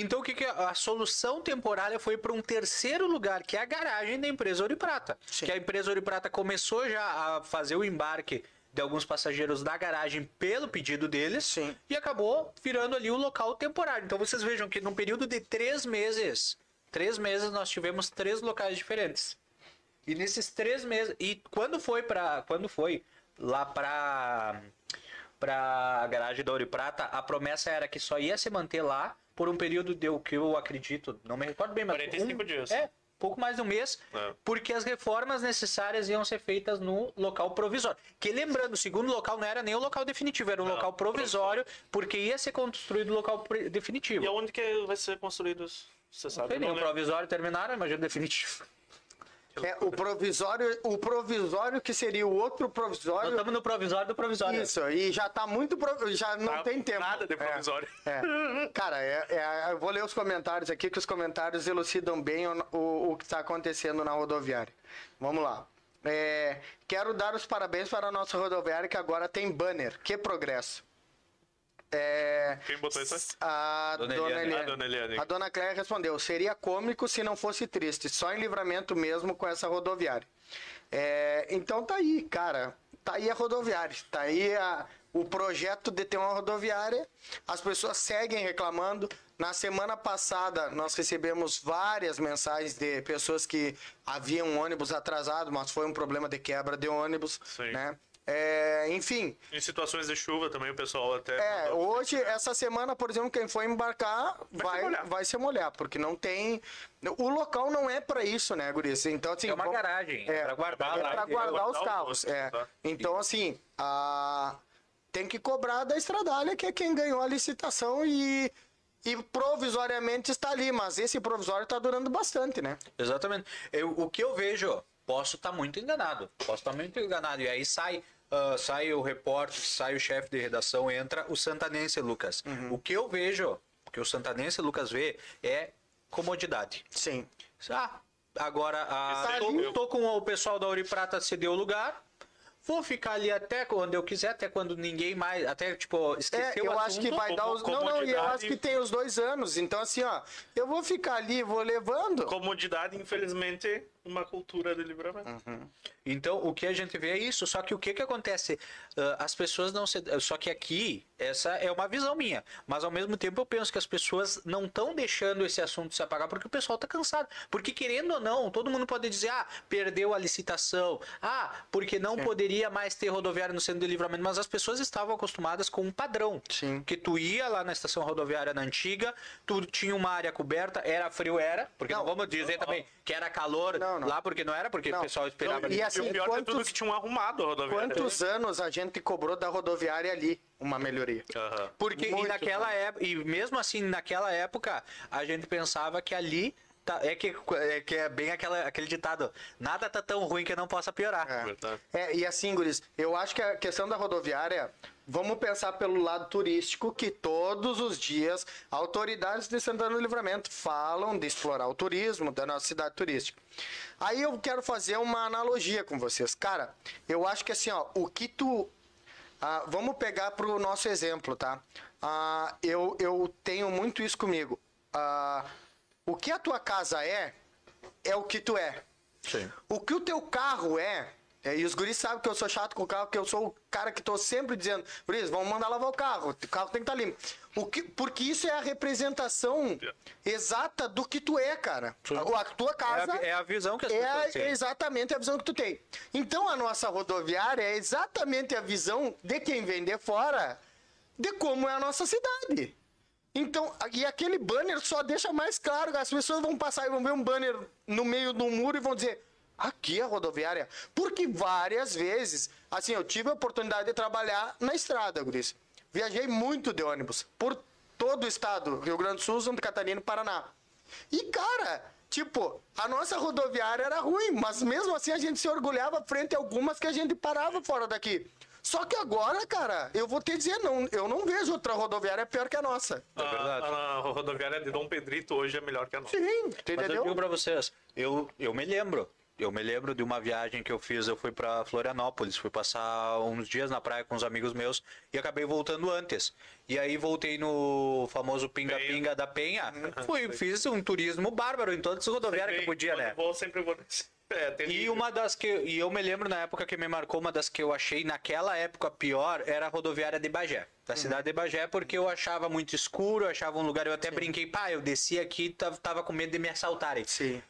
Então, o que, que é? a solução temporária foi para um terceiro lugar, que é a garagem da empresa Ouro e Prata. Sim. Que a empresa Ouro e Prata começou já a fazer o embarque de alguns passageiros da garagem pelo pedido deles Sim. e acabou virando ali o local temporário. Então, vocês vejam que num período de três meses, três meses nós tivemos três locais diferentes. E nesses três meses. E quando foi para Quando foi lá pra. pra garagem da Ouro e Prata, a promessa era que só ia se manter lá por um período de o que eu acredito, não me recordo bem, mas. 45 um, dias. É, pouco mais de um mês, É. porque as reformas necessárias iam ser feitas no local provisório. Que lembrando, o segundo local não era nem o local definitivo, era um Não, local provisório, porque ia ser construído o local definitivo. E aonde que vai ser construído isso? Você Não sabe? nem Não o provisório terminaram, imagina o definitivo. É, o provisório, o provisório que seria o outro Nós provisório. estamos no provisório do provisório. Isso, e já tá muito. pro- Já não Tá tem tempo. Nada de É. provisório. É. Cara, é- é- eu vou ler os comentários aqui, que os comentários elucidam bem o, o- o que está acontecendo na rodoviária. Vamos lá. É, quero dar os parabéns para a nossa rodoviária, que agora tem banner. Que progresso. É, Quem botou isso? aí? a Dona dona, Eliane. Eliane. A dona Eliane. A dona Cléia respondeu: seria cômico se não fosse triste, só em livramento mesmo com essa rodoviária. É, então tá aí, cara. Tá aí a rodoviária. Tá aí a- o projeto de ter uma rodoviária. As pessoas seguem reclamando. Na semana passada, nós recebemos várias mensagens de pessoas que haviam um ônibus atrasado, mas foi um problema de quebra de ônibus. Sim. Né? É, enfim, Em situações de chuva também o pessoal até. é, hoje, essa semana, por exemplo, quem for embarcar vai, se molhar. vai se molhar, porque não tem. O local não é pra isso, né, Guris? Então, assim. É uma vamos- garagem, É, é pra guardar é pra guardar guardar os os carros. outros, é. tá? Então, assim, a... tem que cobrar da Estradalha, que é quem ganhou a licitação e. E provisoriamente está ali, mas esse provisório está durando bastante, né? Exatamente. Eu, o que eu vejo, posso estar muito enganado. Posso estar muito enganado. E aí sai, ah, sai o repórter, sai o chefe de redação, entra o santanense Lucas. Uhum. O que eu vejo, o que o santanense Lucas vê, é comodidade. Sim. Ah, agora ah, Tá tô, ali. tô com o pessoal da Ouro e Prata cedeu o lugar. vou ficar ali até quando eu quiser, até quando ninguém mais, até tipo, É, esquecer o eu acho que vai dar os. Não, não, e eu acho que tem os dois anos. Então, assim, ó, eu vou ficar ali, vou levando. Comodidade, infelizmente, uma cultura de livramento. Então, o que a gente vê é isso. Só que o que que acontece? Ah, as pessoas não se. Só que aqui, essa é uma visão minha. Mas ao mesmo tempo, eu penso que as pessoas não estão deixando esse assunto se apagar porque o pessoal tá cansado. Porque, querendo ou não, todo mundo pode dizer, ah, perdeu a licitação. Ah, porque não poderia mais ter rodoviária no centro de livramento. Mas as pessoas estavam acostumadas com um padrão. Sim. Que tu ia lá na estação rodoviária na antiga, tu tinha uma área coberta, era frio, era. Porque não, Não. vamos dizer também que era calor Não, não. lá, porque não era, porque Não. o pessoal esperava. Não. E assim, o pior de tudo é quantos- que tinham arrumado a rodoviária. Quantos anos a gente cobrou da rodoviária ali uma melhoria? Aham. Porque e naquela época, e mesmo assim, naquela época, a gente pensava que ali tá- é, que, é que é bem aquela, aquele ditado: nada tá tão ruim que não possa piorar. É. É, e assim, Guris, eu acho que a questão da rodoviária, vamos pensar pelo lado turístico, que todos os dias autoridades de Santana do Livramento falam de explorar o turismo da nossa cidade turística. Aí eu quero fazer uma analogia com vocês. Cara, eu acho que assim, ó, o que tu. ah, vamos pegar pro nosso exemplo, tá? Ah, eu, eu tenho muito isso comigo. Ah, o que a tua casa é, é o que tu é. Sim. O que o teu carro é, é, e os guris sabem que eu sou chato com o carro, que eu sou o cara que tô sempre dizendo, guris, vamos mandar lavar o carro, o carro tem que estar limpo. O que, porque isso é a representação exata do que tu é, cara. A, a tua É casa a, é a visão que as é pessoas têm. exatamente a visão que tu tem. Então a nossa rodoviária é exatamente a visão de quem vem de fora de como é a nossa cidade. Então, e aquele banner só deixa mais claro, as pessoas vão passar e vão ver um banner no meio do muro e vão dizer: aqui é a rodoviária. Porque várias vezes, assim, eu tive a oportunidade de trabalhar na estrada, Guris. Viajei muito de ônibus por todo o estado, Rio Grande do Sul, Santa Catarina e Paraná. E, cara, tipo, a nossa rodoviária era ruim, mas mesmo assim a gente se orgulhava frente a algumas que a gente parava fora daqui. Só que agora, cara, eu vou te dizer, não, eu não vejo outra rodoviária pior que a nossa. A, verdade. a rodoviária de Dom Pedrito hoje é melhor que a nossa. Sim, tu Mas eu entendeu? digo pra vocês, eu, eu me lembro. Eu me lembro de uma viagem que eu fiz, eu fui pra Florianópolis, fui passar uns dias na praia com os amigos meus e acabei voltando antes. E aí voltei no famoso pinga-pinga da Penha, fui, fiz um turismo bárbaro em todas as rodoviárias que podia, né? Vou sempre vou. É, E uma das que. E eu me lembro na época que me marcou, uma das que eu achei naquela época pior era a rodoviária de Bagé. Da cidade de Bagé, porque eu achava muito escuro, eu achava um lugar, eu até brinquei, pá, eu desci aqui tava, tava com medo de me assaltarem. Sim.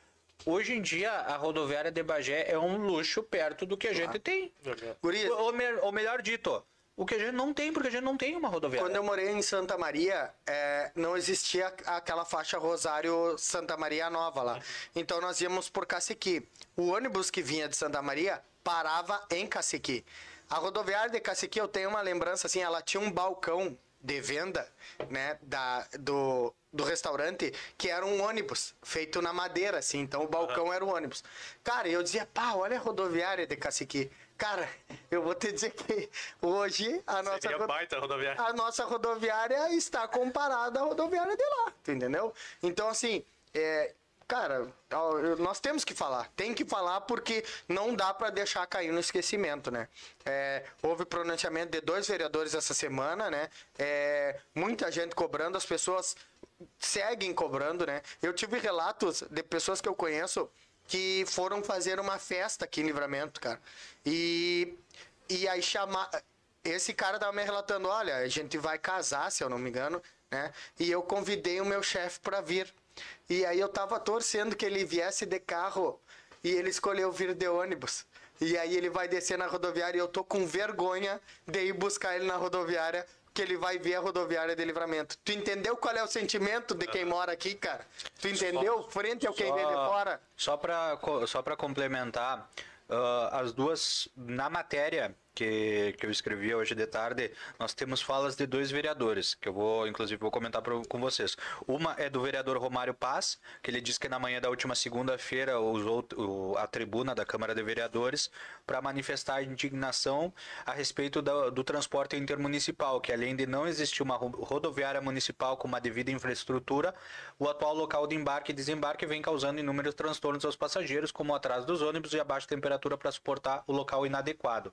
Hoje em dia, a rodoviária de Bagé é um luxo perto do que a gente tem. Ou, ou melhor dito, o que a gente não tem, porque a gente não tem uma rodoviária. quando eu morei em Santa Maria, é, não existia aquela faixa Rosário Santa Maria Nova lá. Então nós íamos por Caciqui. O ônibus que vinha de Santa Maria parava em Caciqui. A rodoviária de Caciqui, eu tenho uma lembrança assim, ela tinha um balcão de venda, né, da, do, do restaurante, que era um ônibus feito na madeira, assim. Então o balcão era o ônibus. Cara, eu dizia, pá, olha a rodoviária de Caciqui. Cara, eu vou te dizer que hoje a nossa Seria ro- baita rodoviária. a nossa rodoviária está comparada à rodoviária de lá, entendeu? Então, assim, é, cara, nós temos que falar, tem que falar porque não dá para deixar cair no esquecimento, né? É, houve pronunciamento de dois vereadores essa semana, né? É, muita gente cobrando, as pessoas seguem cobrando, né? Eu tive relatos de pessoas que eu conheço que foram fazer uma festa aqui em Livramento, cara. E, e aí chama esse cara tava me relatando, olha, a gente vai casar, se eu não me engano, né? E eu convidei o meu chefe para vir. E aí eu tava torcendo que ele viesse de carro e ele escolheu vir de ônibus. E aí ele vai descer na rodoviária e eu tô com vergonha de ir buscar ele na rodoviária, que ele vai ver a rodoviária de livramento. Tu entendeu qual é o sentimento de quem mora aqui, cara? Tu entendeu? Frente ao quem vem de fora. Só para só pra complementar, ah, as duas, na matéria que, que eu escrevi hoje de tarde, nós temos falas de dois vereadores, que eu vou, inclusive, vou comentar pro- com vocês. Uma é do vereador Romário Paz, que ele disse que na manhã da última segunda-feira usou o- a tribuna da Câmara de Vereadores para manifestar indignação a respeito da- do transporte intermunicipal, que além de não existir uma ro- rodoviária municipal com uma devida infraestrutura, o atual local de embarque e desembarque vem causando inúmeros transtornos aos passageiros, como atraso dos ônibus e a baixa temperatura para suportar o local inadequado.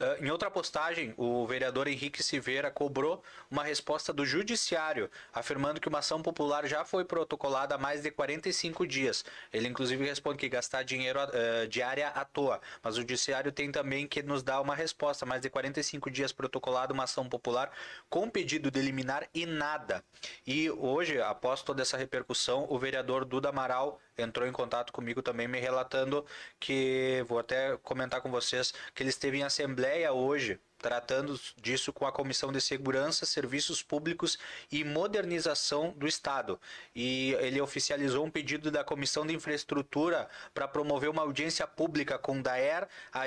Ah, em outra postagem, o vereador Henrique Silveira cobrou uma resposta do judiciário, afirmando que uma ação popular já foi protocolada há mais de 45 dias. Ele inclusive responde que gastar dinheiro uh, diária à toa, mas o judiciário tem também que nos dar uma resposta. Mais de 45 dias protocolada uma ação popular com pedido de eliminar e nada. E hoje, após toda essa repercussão, o vereador Duda Amaral entrou em contato comigo também me relatando que vou até comentar com vocês que ele esteve em assembleia hoje tratando disso com a Comissão de Segurança, Serviços Públicos e Modernização do Estado. E ele oficializou um pedido da Comissão de Infraestrutura para promover uma audiência pública com DAER, a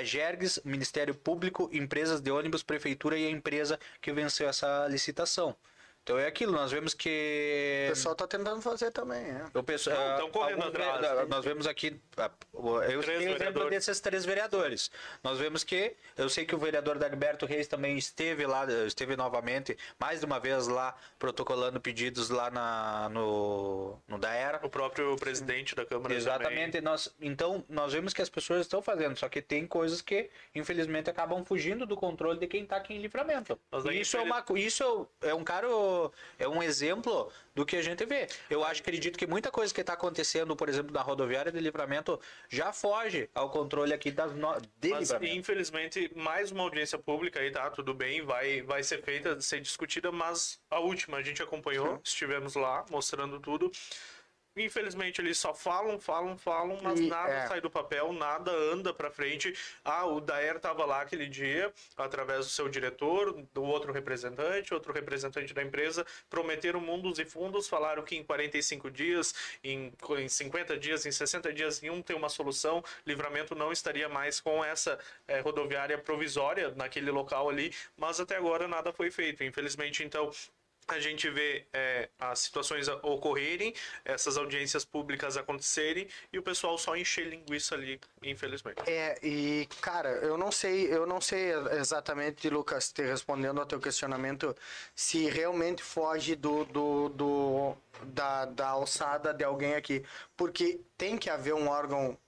Ministério Público, empresas de ônibus, prefeitura e a empresa que venceu essa licitação. Então é aquilo, nós vemos que. O pessoal está tentando fazer também, é. O pessoal, Não, tão correndo atrás. ve- Nós vemos aqui. ah, Eu Três exemplo desses três vereadores. Nós vemos que. Eu sei que o vereador Dagberto Reis também esteve lá, esteve novamente, mais de uma vez lá, protocolando pedidos lá na, no, no Daera. O próprio presidente da Câmara Exatamente. Nós, então, nós vemos que as pessoas estão fazendo, só que tem coisas que, infelizmente, acabam fugindo do controle de quem está aqui em livramento. Isso, é, infeliz- uma, co- isso é um caro. É um exemplo do que a gente vê. Eu acho, acredito que muita coisa que está acontecendo, por exemplo, na rodoviária de livramento, já foge ao controle aqui das no... de Mas, livramento. infelizmente, mais uma audiência pública aí, tá? Tudo bem, vai, vai ser feita, ser discutida, mas a última a gente acompanhou, estivemos lá mostrando tudo. Infelizmente, eles só falam, falam, falam, mas E, nada é. sai do papel, nada anda pra frente. Ah, o Daer tava lá aquele dia, através do seu diretor, do outro representante, outro representante da empresa, prometeram mundos e fundos, falaram que em 45 dias, em, em 50 dias, em 60 dias, iam ter uma solução. Livramento não estaria mais com essa eh, rodoviária provisória naquele local ali, mas até agora nada foi feito. Infelizmente, então, a gente vê é, as situações ocorrerem, essas audiências públicas acontecerem e o pessoal só encher linguiça ali, infelizmente. É, e cara, eu não sei, eu não sei exatamente, Lucas, te respondendo ao teu questionamento, se realmente foge do, do, do- da, da alçada de alguém aqui. Porque tem que haver um órgão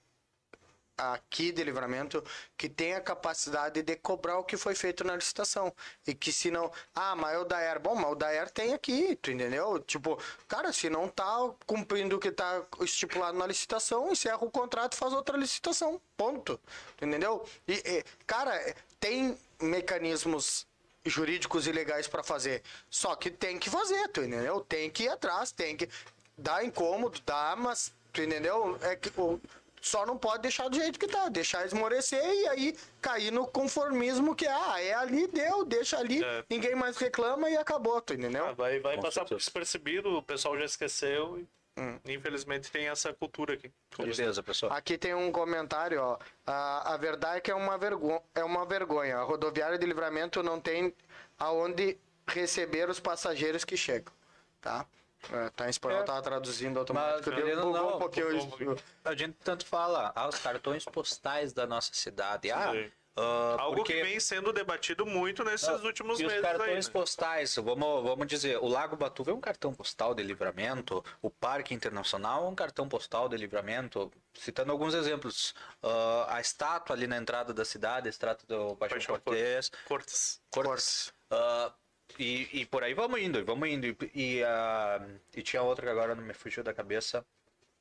aqui de livramento que tenha capacidade de cobrar o que foi feito na licitação. E que se não. Ah, mas é o Daer. Bom, mas o Daer tem aqui, tu entendeu? Tipo, cara, se não tá cumprindo o que tá estipulado na licitação, encerra o contrato faz outra licitação. Ponto. Tu entendeu? E, e, cara, tem mecanismos jurídicos e legais para fazer. Só que tem que fazer, tu entendeu? Tem que ir atrás, tem que. Dá incômodo, dá, mas. Tu entendeu? É que. o- só não pode deixar do jeito que tá, deixar esmorecer e aí cair no conformismo que ah, é ali, deu, deixa ali, É. ninguém mais reclama e acabou, tu entendeu? Ah, vai vai Com passar certeza. despercebido, o pessoal já esqueceu e Hum. infelizmente tem essa cultura aqui. Beleza, pessoal. Aqui tem um comentário, ó. A, a verdade é que é uma, vergonha, é uma vergonha. A rodoviária de livramento não tem aonde receber os passageiros que chegam, tá? É, tá em espanhol, É. tava traduzindo Mas, automático. deu- querendo ou bugou não, um pouquinho um. A gente tanto fala, ah, os cartões postais da nossa cidade. Ah, ah, Algo porque... que vem sendo debatido muito nesses Não, últimos e os meses cartões aí. né? postais, vamos, vamos dizer, o Lago Batuva é um cartão postal de livramento, o Parque Internacional é um cartão postal de livramento. Citando alguns exemplos, ah, a estátua ali na entrada da cidade, a estátua do Paixão, Paixão Cortez, Cortes. Cortes. Ah, e, e por aí vamos indo, vamos indo. E, e, ah, e tinha outra que agora não me fugiu da cabeça.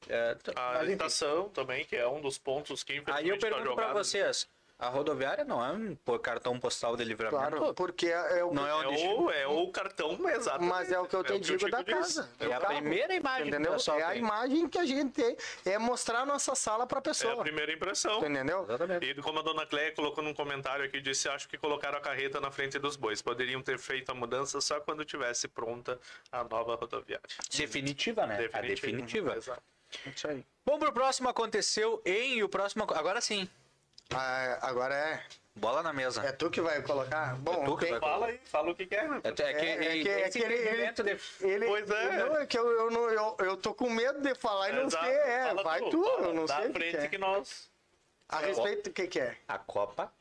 É, A estação também, que é um dos pontos que Aí eu tá pergunto pra jogado. vocês, a rodoviária não é um cartão postal de livramento? Claro, porque é, é o Não é É o destino. ou, é ou cartão, exato. Mas é o que eu te digo da casa. É a carro. primeira imagem que o Entendeu? É a tem. imagem que a gente tem. É mostrar a nossa sala pra É a pessoa. primeira impressão. Entendeu? Exatamente. E como a dona Cleia colocou num comentário aqui, disse, acho que colocaram a carreta na frente dos bois. Poderiam ter feito a mudança só quando tivesse pronta a nova rodoviária. Definitiva, né? A definitiva. Exato. Isso aí. Bom, pro próximo aconteceu em o próximo. Agora sim. Ah, agora é. Bola na mesa. É tu que vai colocar? Bom, tu que tem- vai Fala aí, fala o que quer, né? É, é que, É, é que- é que ele- ele- de- Ele, Pois é. Não, é que eu, eu, não, eu, eu tô com medo de falar e não sei. É, vai tu, fala, eu não dá sei que, frente que é. que nós... A respeito do que, que é? A Copa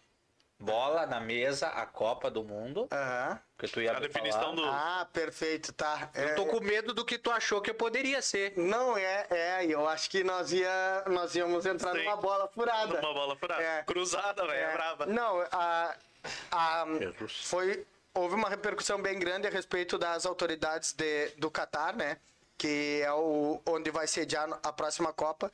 Bola na mesa, a Copa do Mundo. Aham. Que tu ia A definição falar. do. Ah, perfeito, tá. Eu tô com medo do que tu achou que poderia ser. Não, é, é, eu acho que nós, ia, nós íamos entrar Sim. numa bola furada. Uma bola furada. É. Cruzada, velho. É. É, brava. Não, a, a, foi, houve uma repercussão bem grande a respeito das autoridades de, do Catar, né? Que é o, onde vai sediar a próxima Copa,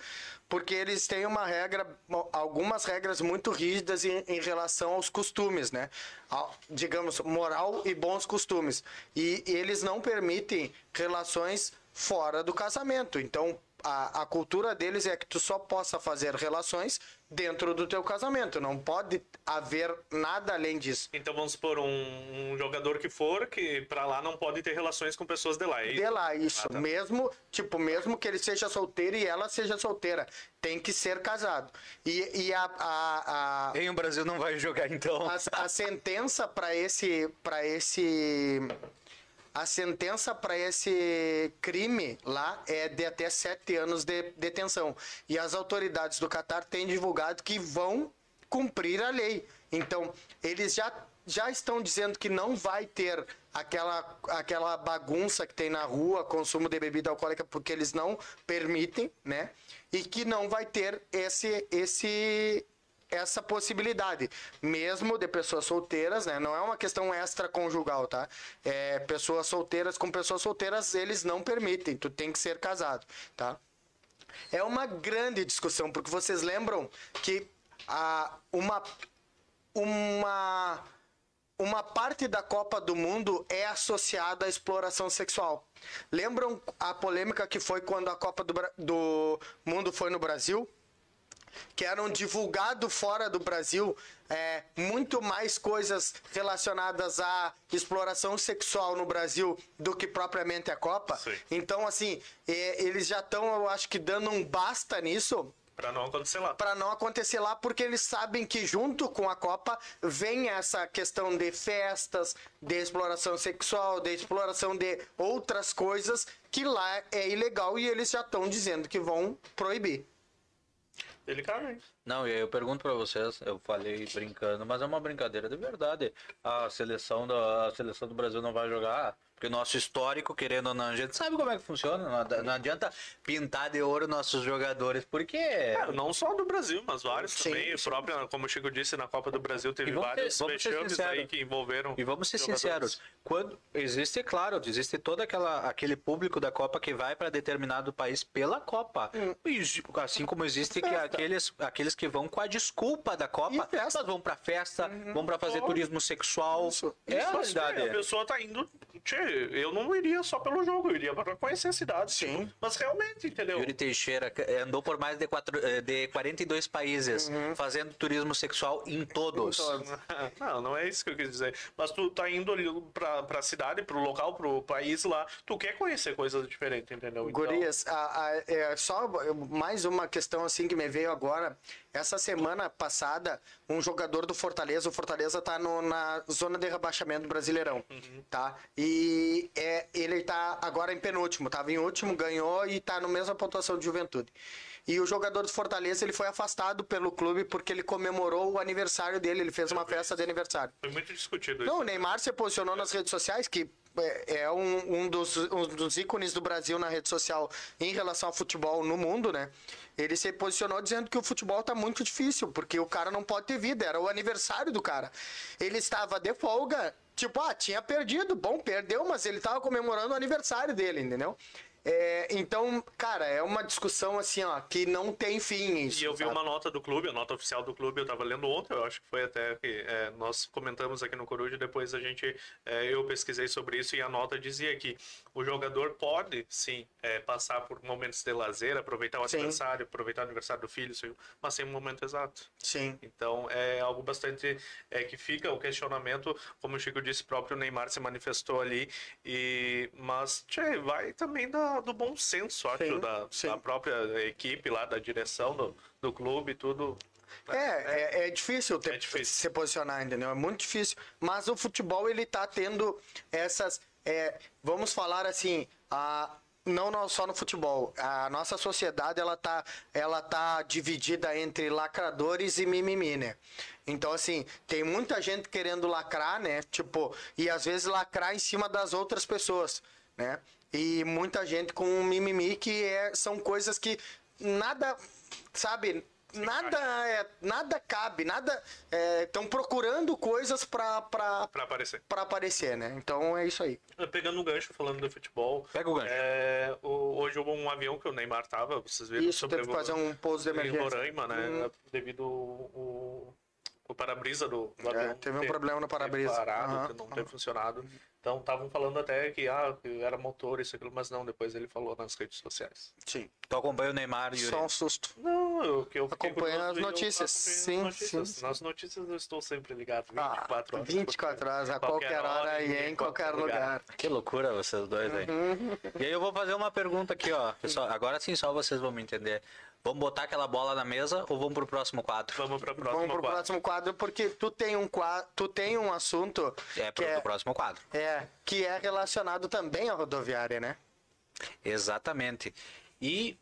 porque eles têm uma regra, algumas regras muito rígidas em, em relação aos costumes, né? Ao- digamos, moral e bons costumes. E, e eles não permitem relações fora do casamento. Então, a, a cultura deles é que tu só possa fazer relações dentro do teu casamento. Não pode haver nada além disso. Então vamos supor um, um jogador que for, que pra lá não pode ter relações com pessoas de lá. é isso? De lá, isso. Ah, tá. Mesmo, tipo, mesmo que ele seja solteiro e ela seja solteira, tem que ser casado. E, e a, a, a, Em o Brasil não vai jogar então. a, a sentença para esse para esse a sentença para esse crime lá é de até sete anos de detenção. E as autoridades do Catar têm divulgado que vão cumprir a lei. Então eles já já estão dizendo que não vai ter aquela aquela bagunça que tem na rua consumo de bebida alcoólica porque eles não permitem né? E que não vai ter esse esse essa possibilidade, mesmo de pessoas solteiras, né? Não é uma questão extraconjugal, tá? É, pessoas solteiras com pessoas solteiras, eles não permitem, tu tem que ser casado, tá? É uma grande discussão, porque vocês lembram que a, uma, uma, uma parte da Copa do Mundo é associada à exploração sexual. Lembram a polêmica que foi quando a Copa do, do Mundo foi no Brasil? Que eram divulgado fora do Brasil é, muito mais coisas relacionadas à exploração sexual no Brasil do que propriamente a Copa. Sim. Então, assim, é, eles já estão, eu acho que, dando um basta nisso Pra não acontecer lá. para não acontecer lá, porque eles sabem que junto com a Copa vem essa questão de festas, de exploração sexual, de exploração de outras coisas que lá é ilegal e eles já estão dizendo que vão proibir. Delicadamente. Não, e aí eu pergunto pra vocês, eu falei brincando, mas é uma brincadeira de verdade. A seleção, da, a seleção do Brasil não vai jogar, porque o nosso histórico, querendo ou não, a gente sabe como é que funciona. Não, ad- não adianta pintar de ouro nossos jogadores, porque. É, não só do Brasil, mas vários Sim, também. sim. Própria, como o Chico disse, na Copa do Brasil teve vários vamos sinceros. aí que envolveram. E vamos ser jogadores. sinceros, quando existe, claro, existe todo aquela, aquele público da Copa que vai para determinado país pela Copa. Hum. E, assim como existe que aqueles, aqueles que vão com a desculpa da Copa, festa. mas vão para festa, vão para fazer turismo sexual. Isso. É a Mas, realidade. é, a pessoa tá indo. Tchê, eu não iria só pelo jogo, eu iria pra conhecer a cidade. Sim. tipo, mas realmente, entendeu? Yuri Teixeira eh, andou por mais de, quatro, eh, de 42 países, fazendo turismo sexual em todos. Uhum. Em todos. Não, não é isso que eu quis dizer. Mas tu tá indo ali pra, pra cidade, pro local, pro país lá, tu quer conhecer coisas diferentes, entendeu? Então, Gurias, a- a- é só mais uma questão assim que me veio agora. Essa semana passada, um jogador do Fortaleza, o Fortaleza tá no- na zona de rebaixamento do Brasileirão, tá? E é, ele tá agora em penúltimo, tava em último, ganhou e tá no mesma pontuação de Juventude. E o jogador do Fortaleza, ele foi afastado pelo clube porque ele comemorou o aniversário dele, ele fez uma festa de aniversário. Foi muito discutido Não, isso. o Neymar se posicionou nas redes sociais, que é, é um, um dos, um dos ícones do Brasil na rede social em relação ao futebol no mundo, né? Ele se posicionou dizendo que o futebol tá muito difícil, porque o cara não pode ter vida, era o aniversário do cara. Ele estava de folga, tipo, ah, tinha perdido, bom, perdeu, mas ele tava comemorando o aniversário dele, entendeu? É, então, cara, é uma discussão assim, ó, que não tem fim. Isso, E eu vi sabe? uma nota do clube, a nota oficial do clube, eu tava lendo ontem, eu acho que foi até que é, nós comentamos aqui no Coruja, depois a gente, é, eu pesquisei sobre isso e a nota dizia que o jogador pode, sim, é, passar por momentos de lazer, aproveitar o Sim. aniversário, aproveitar o aniversário do filho, mas sem um momento exato. Sim. Então é algo bastante é que fica o questionamento, como o Chico disse, próprio Neymar se manifestou ali e mas tchê, vai também da, do bom senso, acho, Sim, da, sim. da própria equipe lá, da direção do, do clube, tudo. É, é, é difícil, ter, É difícil. se posicionar, entendeu? É muito difícil. Mas o futebol, ele tá tendo essas. é, vamos falar assim, a, não, não só no futebol. A nossa sociedade ela tá, ela tá dividida entre lacradores e mimimi, né? Então, assim, tem muita gente querendo lacrar, né? Tipo, e às vezes lacrar em cima das outras pessoas, né? E muita gente com mimimi que é, são coisas que nada, sabe? Nada é, nada cabe, nada estão procurando coisas pra, Pra aparecer. pra aparecer, né? Então é isso aí. Pegando um gancho, falando do futebol. Pega o gancho. é, o- hoje um avião que o Neymar tava, vocês viram? Isso, teve que fazer um pouso de em emergência. Roraima, né? Hum. Devido o, o, para-brisa do, do É, avião. teve um problema no para-brisa. Parado, ter não ter funcionado. Então estavam falando até que, ah, que era motor, isso, aquilo, mas não, depois ele falou nas redes sociais. Sim. Tu acompanha o Neymar, Yuri? Só um susto. Não, eu que eu Acompanha as e eu notícias. acompanhei Sim, as notícias. sim. Nas notícias eu estou sempre ligado, Ah, 24 horas. 24 horas, a qualquer hora e em qualquer lugar. Que loucura vocês dois aí. E aí eu vou fazer uma pergunta aqui, ó. Pessoal, agora sim só vocês vão me entender. Vamos botar aquela bola na mesa ou vamos pro próximo quadro? Vamos para o próximo Vamos pro quadro. próximo quadro, porque tu tem um quadro, tu tem um assunto É que pro é, próximo quadro. é, que é relacionado também à rodoviária, né? Exatamente. E,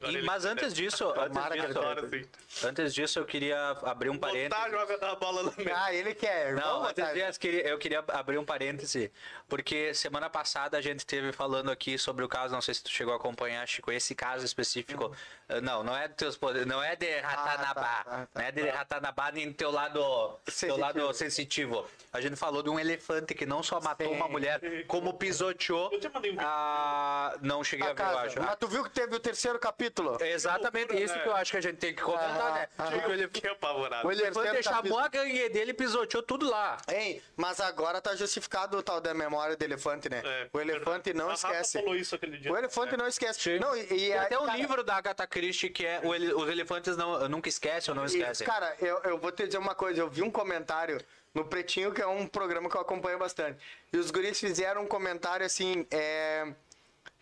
e- mas antes disso, antes disso, antes disso eu queria abrir um Botar, parênteses. joga a bola na mesa. Ah, ele quer. Não, antes botar. disso, eu queria abrir um parêntese, porque semana passada a gente teve falando aqui sobre o caso, não sei se tu chegou a acompanhar, Chico, esse caso específico. eh, Não, não é dos teus poderes, não é de Ratanabá, tá, tá, não é de Ratanabá nem teu lado, teu Sensitivo. lado sensitivo. A gente falou de um elefante que não só matou Sim. uma mulher, como pisoteou Eu te mandei um vídeo. a... Não cheguei a, A ver, eu acho. Mas tu viu que teve o terceiro capítulo? É exatamente loucura, isso né? que eu acho que a gente tem que comentar, Ah, né? ah, Porque o elefante, Fiquei apavorado. O o elefante chamou capítulo. a gangue dele e pisoteou tudo lá. Hein, mas agora tá justificado o tal da memória do elefante, né? É, o elefante verdade. não A Rafa esquece. falou isso aquele dia. O elefante É. não esquece. Sim. Não, e, e até um cara, livro da Agatha Christie que é o ele- Os Elefantes não, Nunca Esquecem ou Não E, Esquecem. cara, eu, eu vou te dizer uma coisa. Eu vi um comentário no Pretinho, que é um programa que eu acompanho bastante. E os guris fizeram um comentário assim. é,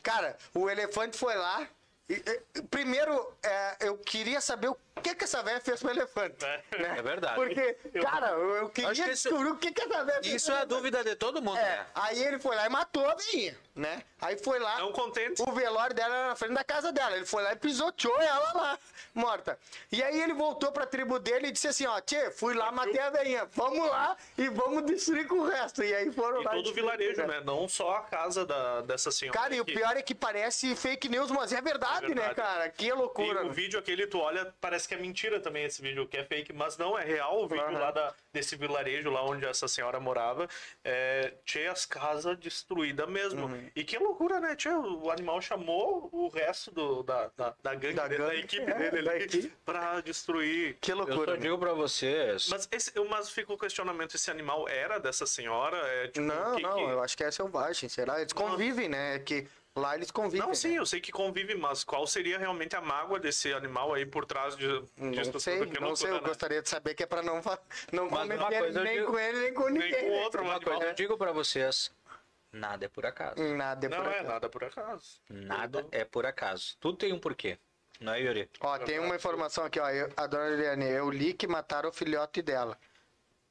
Cara, o elefante foi lá. e- e- primeiro, é, eu queria saber o que, que essa velha fez pro elefante. É. né? É verdade. Porque, cara, eu, queria que isso- descobrir o que, que essa velha fez. Isso é a dúvida de todo mundo, É, né? aí ele foi lá e matou a veinha, né? Aí foi lá. Não contente. O velório dela era na frente da casa dela. Ele foi lá e pisoteou ela lá, morta. E aí ele voltou pra tribo dele e disse assim: ó, Tchê, fui lá, matei a veinha. Vamos lá e vamos destruir com o resto. E aí foram E lá. todo o com o vilarejo, né? Não só a casa da, dessa senhora. Cara, e o pior é que parece fake news, mas é verdade, É verdade. né, cara? Que E loucura. o né? vídeo aquele, tu olha, parece que é mentira também esse vídeo, que é fake, mas não, é real o vídeo Aham. lá da, desse vilarejo, lá onde essa senhora morava. É, tinha as casas destruídas mesmo. Uhum. E que loucura, né? Tinha, o animal chamou o resto do, da, da, da gangue, Da dele, da gangue, equipe é, dele da ali pra destruir. Que Eu só loucura. né? digo pra vocês. Mas, esse, mas fica o questionamento: esse animal era dessa senhora? É, tipo, Não, que- não, que- eu acho que é selvagem, será? Eles convivem, né? É que lá eles convivem. Não, sim, né? eu sei que convive, mas qual seria realmente a mágoa desse animal aí por trás de, disso Não sei, tudo? Que não sei, eu né? gostaria de saber que é pra não, não eu nem digo- com ele, nem com Nem ninguém. com né? outro Uma animal. coisa eu digo pra vocês: nada é por acaso. Nada é Não por é acaso. nada por acaso. Nada é por acaso. Tudo tem um porquê. Não é, Yuri? Ó, tem uma informação aqui, ó. eu- a dona Eliane, eu li que mataram o filhote dela.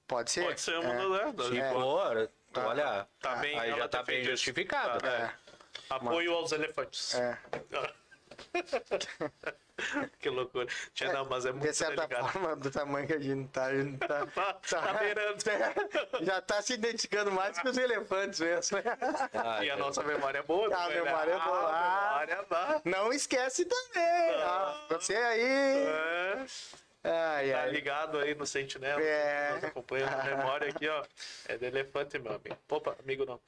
Pode ser? Pode ser uma É. das. Das- for, Tá. olha, Tá bem, aí ela já tá bem justificado. Tá, é. Apoio aos elefantes. É. que loucura. Tia, não, mas é muito De certa delicado. forma, do tamanho que a gente tá, a gente tá, Tá, tá beirando. já tá se identificando mais que os elefantes mesmo. Ah, E a nossa memória é boa. A né? memória é boa. A memória dá. Não esquece também. ó. Você aí. É. Ai, Tá ai. ligado aí no Sentinela, É. nos acompanhando a memória aqui, ó. É de elefante, meu amigo. Opa, amigo não.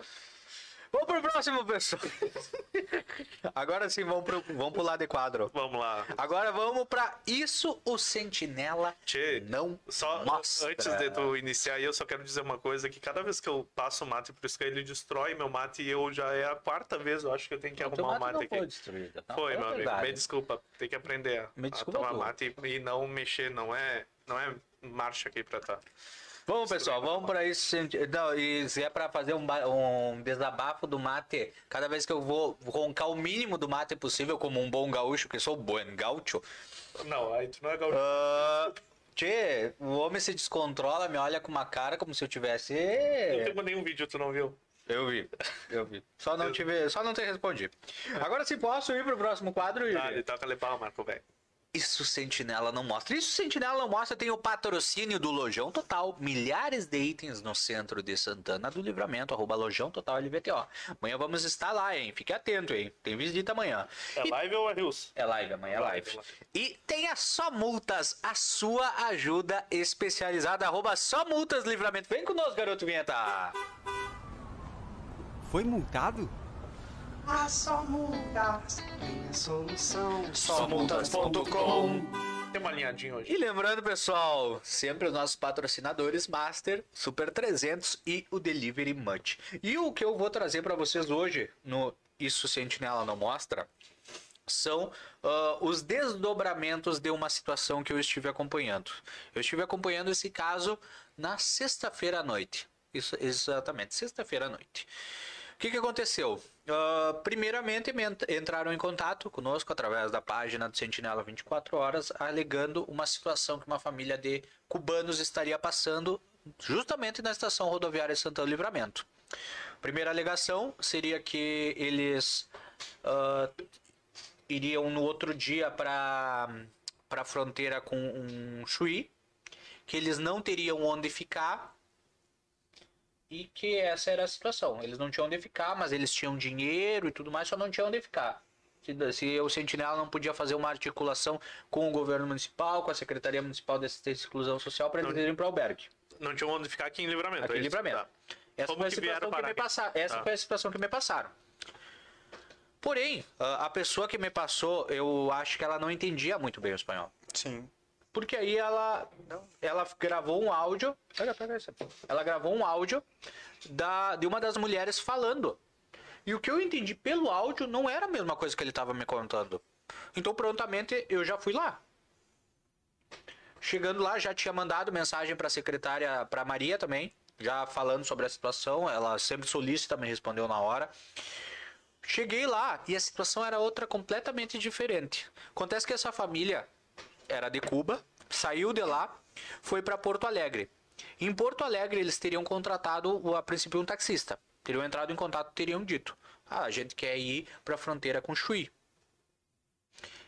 Vamos pro próximo, pessoal. Agora sim, vamos, pro, vamos pular de quadro. Vamos lá. Agora vamos pra Isso o Sentinela Tchê, não Só mostra. antes de tu iniciar eu só quero dizer uma coisa, que cada vez que eu passo o mate pro Sky, ele destrói meu mate e eu já é a quarta vez, eu acho que eu tenho que O teu arrumar o mate mate não foi aqui. destruído. Não, Foi, é meu amigo. verdade. Me desculpa, tem que aprender a, a tomar tu. mate e, e não mexer, não é, não é marcha aqui pra tá. Vamos, pessoal, vamos pra isso. Não, e se é pra fazer um, um desabafo do mate, cada vez que eu vou roncar o mínimo do mate possível, como um bom gaúcho, que sou bom gaúcho, Não, aí tu não é gaúcho. ah, tchê, o homem se descontrola, me olha com uma cara como se eu tivesse. Eu te mandei um vídeo, tu não viu? Eu vi, eu vi. Só não tive, só não te respondi. Agora se posso ir pro próximo quadro e Tá, ele toca legal, Marco, velho. Isso Sentinela não mostra. Isso Sentinela não mostra tem o patrocínio do Lojão Total. Milhares de itens no centro de Santana do Livramento. Arroba Lojão Total LVTO. Amanhã vamos estar lá, hein? Fique atento, hein? Tem visita amanhã. É E- live ou é Rios? É live, amanhã é live. Live, E tem a Só Multas, a sua ajuda especializada. Arroba Só Multas Livramento. Vem conosco, garoto vinheta. Foi multado? A só multas tem a solução. Somultas.com Tem uma alinhadinha hoje. E lembrando, pessoal, sempre os nossos patrocinadores Master, Super 300 e o Delivery Munch. E o que eu vou trazer para vocês hoje no Isso Sentinela não mostra são ah, os desdobramentos de uma situação que eu estive acompanhando. Eu estive acompanhando esse caso na sexta-feira à noite. Isso, exatamente, sexta-feira à noite. O que, que aconteceu? Ah, primeiramente, me ent- entraram em contato conosco através da página do Sentinela 24 Horas, alegando uma situação que uma família de cubanos estaria passando justamente na estação rodoviária Santana Livramento. Primeira alegação seria que eles ah, iriam no outro dia para para a fronteira com um Chuí, que eles não teriam onde ficar e que essa era a situação. Eles não tinham onde ficar, mas eles tinham dinheiro e tudo mais, só não tinham onde ficar. Se, se o Sentinela não podia fazer uma articulação com o governo municipal, com a Secretaria Municipal de Assistência e Exclusão Social para eles irem para o albergue. Não tinha onde ficar aqui em livramento. Aqui é em livramento. Tá. Essa Como foi a que vieram situação que parar me aqui? passaram. Essa Tá. foi a situação que me passaram. Porém, a pessoa que me passou, eu acho que ela não entendia muito bem o espanhol. Sim. Porque aí ela, ela gravou um áudio. Pega, pega essa. Ela gravou um áudio da, de uma das mulheres falando. E o que eu entendi pelo áudio não era a mesma coisa que ele estava me contando. Então, prontamente, eu já fui lá. Chegando lá, já tinha mandado mensagem para a secretária, para Maria também, já falando sobre a situação. Ela sempre solícita, me respondeu na hora. Cheguei lá e a situação era outra completamente diferente. Acontece que essa família era de Cuba, saiu de lá, foi para Porto Alegre. Em Porto Alegre eles teriam contratado a princípio um taxista. Teriam entrado em contato, teriam dito: "Ah, a gente quer ir para a fronteira com Chuí".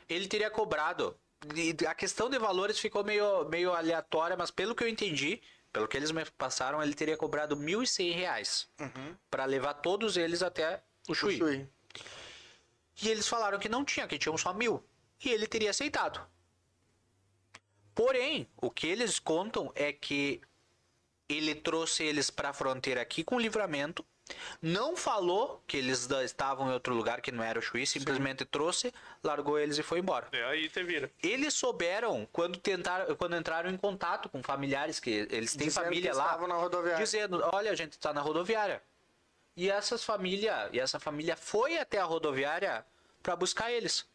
Ele teria cobrado a questão de valores ficou meio, meio aleatória, mas pelo que eu entendi, pelo que eles me passaram, ele teria cobrado 1.100 reais para levar todos eles até o Chuí. Chuí. E eles falaram que não tinha, que tinham só mil. E ele teria aceitado. Porém, o que eles contam é que ele trouxe eles para a fronteira aqui com livramento. Não falou que eles estavam em outro lugar que não era o Chuí, simplesmente trouxe, largou eles e foi embora. É, aí te vira. Eles souberam quando tentaram, quando entraram em contato com familiares que eles têm Dizendo família que lá, estavam na rodoviária. dizendo, olha, a gente está na rodoviária. E essas família, e essa família foi até a rodoviária para buscar eles.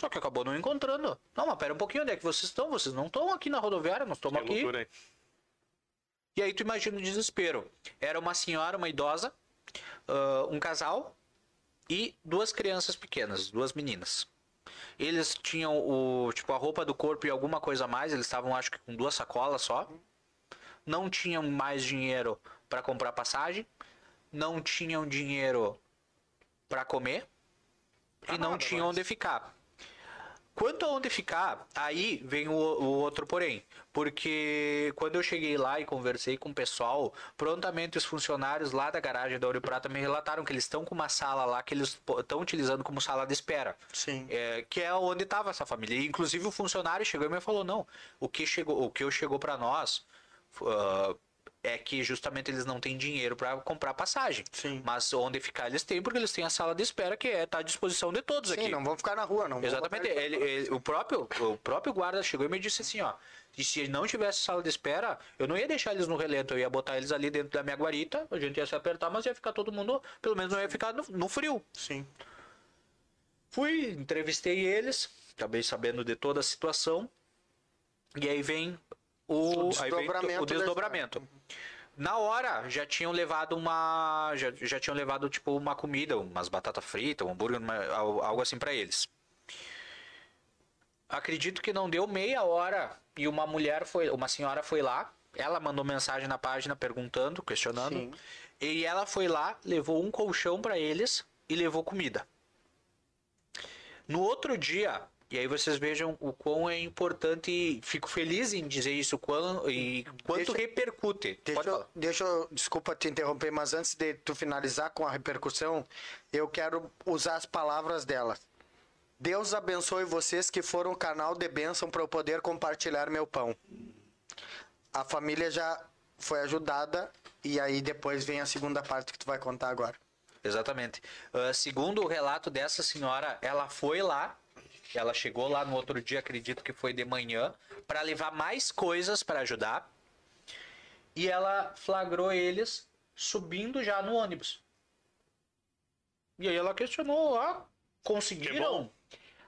Só que acabou não encontrando. Não, mas pera um pouquinho, onde é que vocês estão? Vocês não estão aqui na rodoviária, nós estamos aqui. loucura. E aí tu imagina o desespero. Era uma senhora, uma idosa, ah, um casal e duas crianças pequenas, duas meninas. Eles tinham o tipo a roupa do corpo e alguma coisa a mais, eles estavam acho que com duas sacolas só. Não tinham mais dinheiro para comprar passagem, não tinham dinheiro para comer e não tinham mais. onde ficar. Quanto a onde ficar, aí vem o, o outro porém. Porque quando eu cheguei lá e conversei com o pessoal, prontamente os funcionários lá da garagem da Ouro Prata me relataram que eles estão com uma sala lá que eles estão utilizando como sala de espera. Sim. É, que é onde estava essa família. E, inclusive o funcionário chegou e me falou: não, o que chegou, o que chegou para nós ah, é que justamente eles não têm dinheiro para comprar passagem. Sim. Mas onde ficar eles têm, porque eles têm a sala de espera que é tá à disposição de todos Sim, aqui. não vão ficar na rua, não. Exatamente. Ele, ele- o, próprio, o próprio guarda chegou e me disse assim, ó. E se não tivesse sala de espera, eu não ia deixar eles no relento, eu ia botar eles ali dentro da minha guarita, a gente ia se apertar, mas ia ficar todo mundo, pelo menos não ia ficar no, no frio. Sim. Fui, entrevistei eles, acabei sabendo de toda a situação. E aí vem o, O desdobramento o desdobramento. Na hora já tinham levado uma já, já tinham levado tipo uma comida, umas batata frita, um hambúrguer, uma- al- algo assim pra eles. Acredito que não deu meia hora e uma mulher foi, uma senhora foi lá, ela mandou mensagem na página perguntando, questionando. Sim. E ela foi lá, levou um colchão para eles e levou comida. No outro dia, e aí vocês vejam o quão é importante, e fico feliz em dizer isso, quão, e quanto Deixa- repercute. Deixa deixa eu, desculpa te interromper, mas antes de tu finalizar com a repercussão, eu quero usar as palavras dela. Deus abençoe vocês que foram canal de bênção para eu poder compartilhar meu pão. A família já foi ajudada e aí depois vem a segunda parte que tu vai contar agora. Exatamente. Ah, segundo o relato dessa senhora, ela foi lá, ela chegou lá no outro dia, acredito que foi de manhã, para levar mais coisas para ajudar. E ela flagrou eles subindo já no ônibus. E aí ela questionou, ah, conseguiram?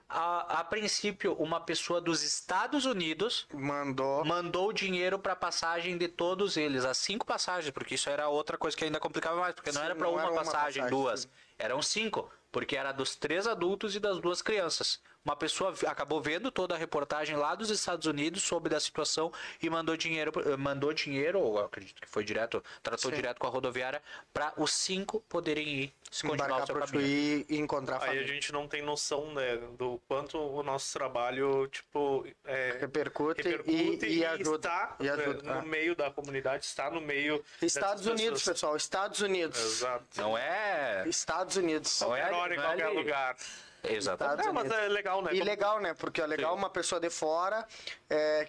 A, a princípio, uma pessoa dos Estados Unidos Mandou. mandou dinheiro para passagem de todos eles, as cinco passagens, porque isso era outra coisa que ainda complicava mais, porque não Sim, era para não uma, uma passagem, passagem, duas, sim. eram cinco, porque era dos três adultos e das duas crianças. Uma pessoa acabou vendo toda a reportagem lá dos Estados Unidos sobre da situação e mandou dinheiro, mandou dinheiro, ou acredito que foi direto, tratou Sim. direto com a rodoviária para os cinco poderem ir se continuar o Embarcar seu para caminho. E encontrar a Aí a família. gente não tem noção, né, do quanto o nosso trabalho, tipo, é, Repercute, repercute e, e ajuda. está e ajuda. né, no Ah. meio da comunidade, está no meio Estados Unidos, pessoas. pessoal. Estados Unidos. Exato. Não é. Estados Unidos. Não é, Qualquer hora, em não é qualquer ali. lugar. Exatamente. Não, mas é legal, né? E Como- legal, né? Porque é legal Sim. uma pessoa de fora é,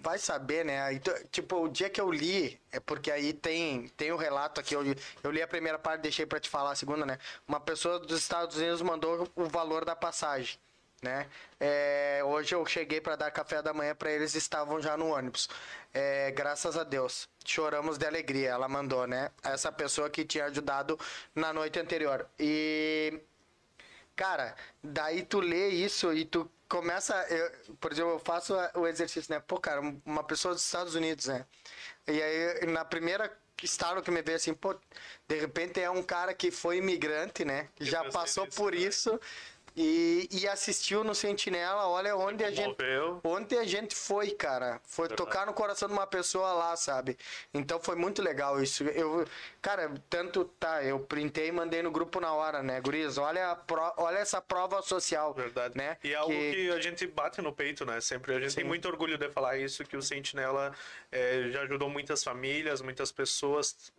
vai saber, né? Tu- tipo, o dia que eu li, é porque aí tem, tem o relato aqui, eu, eu li a primeira parte, deixei pra te falar a segunda, né? Uma pessoa dos Estados Unidos mandou o valor da passagem. Né? É, hoje eu cheguei para dar café da manhã para eles estavam já no ônibus. É, graças a Deus, choramos de alegria. Ela mandou, né? Essa pessoa que tinha ajudado na noite anterior. E Cara, daí tu lê isso e tu começa. eu- por exemplo, eu faço o exercício, né? Pô, cara, uma pessoa dos Estados Unidos, né? E aí, na primeira estalo que me veio assim, pô, de repente é um cara que foi imigrante, né? Eu Já passou nisso por também. isso e, e assistiu no Sentinela. Olha onde a gente. Onde a gente foi, cara. Foi Verdade. tocar no coração de uma pessoa lá, sabe? Então foi muito legal isso. Eu, cara, tanto tá, eu printei e mandei no grupo na hora, né, Guriz? Olha, pro- olha essa prova social. Verdade. Né? E é algo que... a gente bate no peito, né? Sempre. A gente tem muito orgulho de falar isso, que o Sentinela eh, já ajudou muitas famílias, muitas pessoas,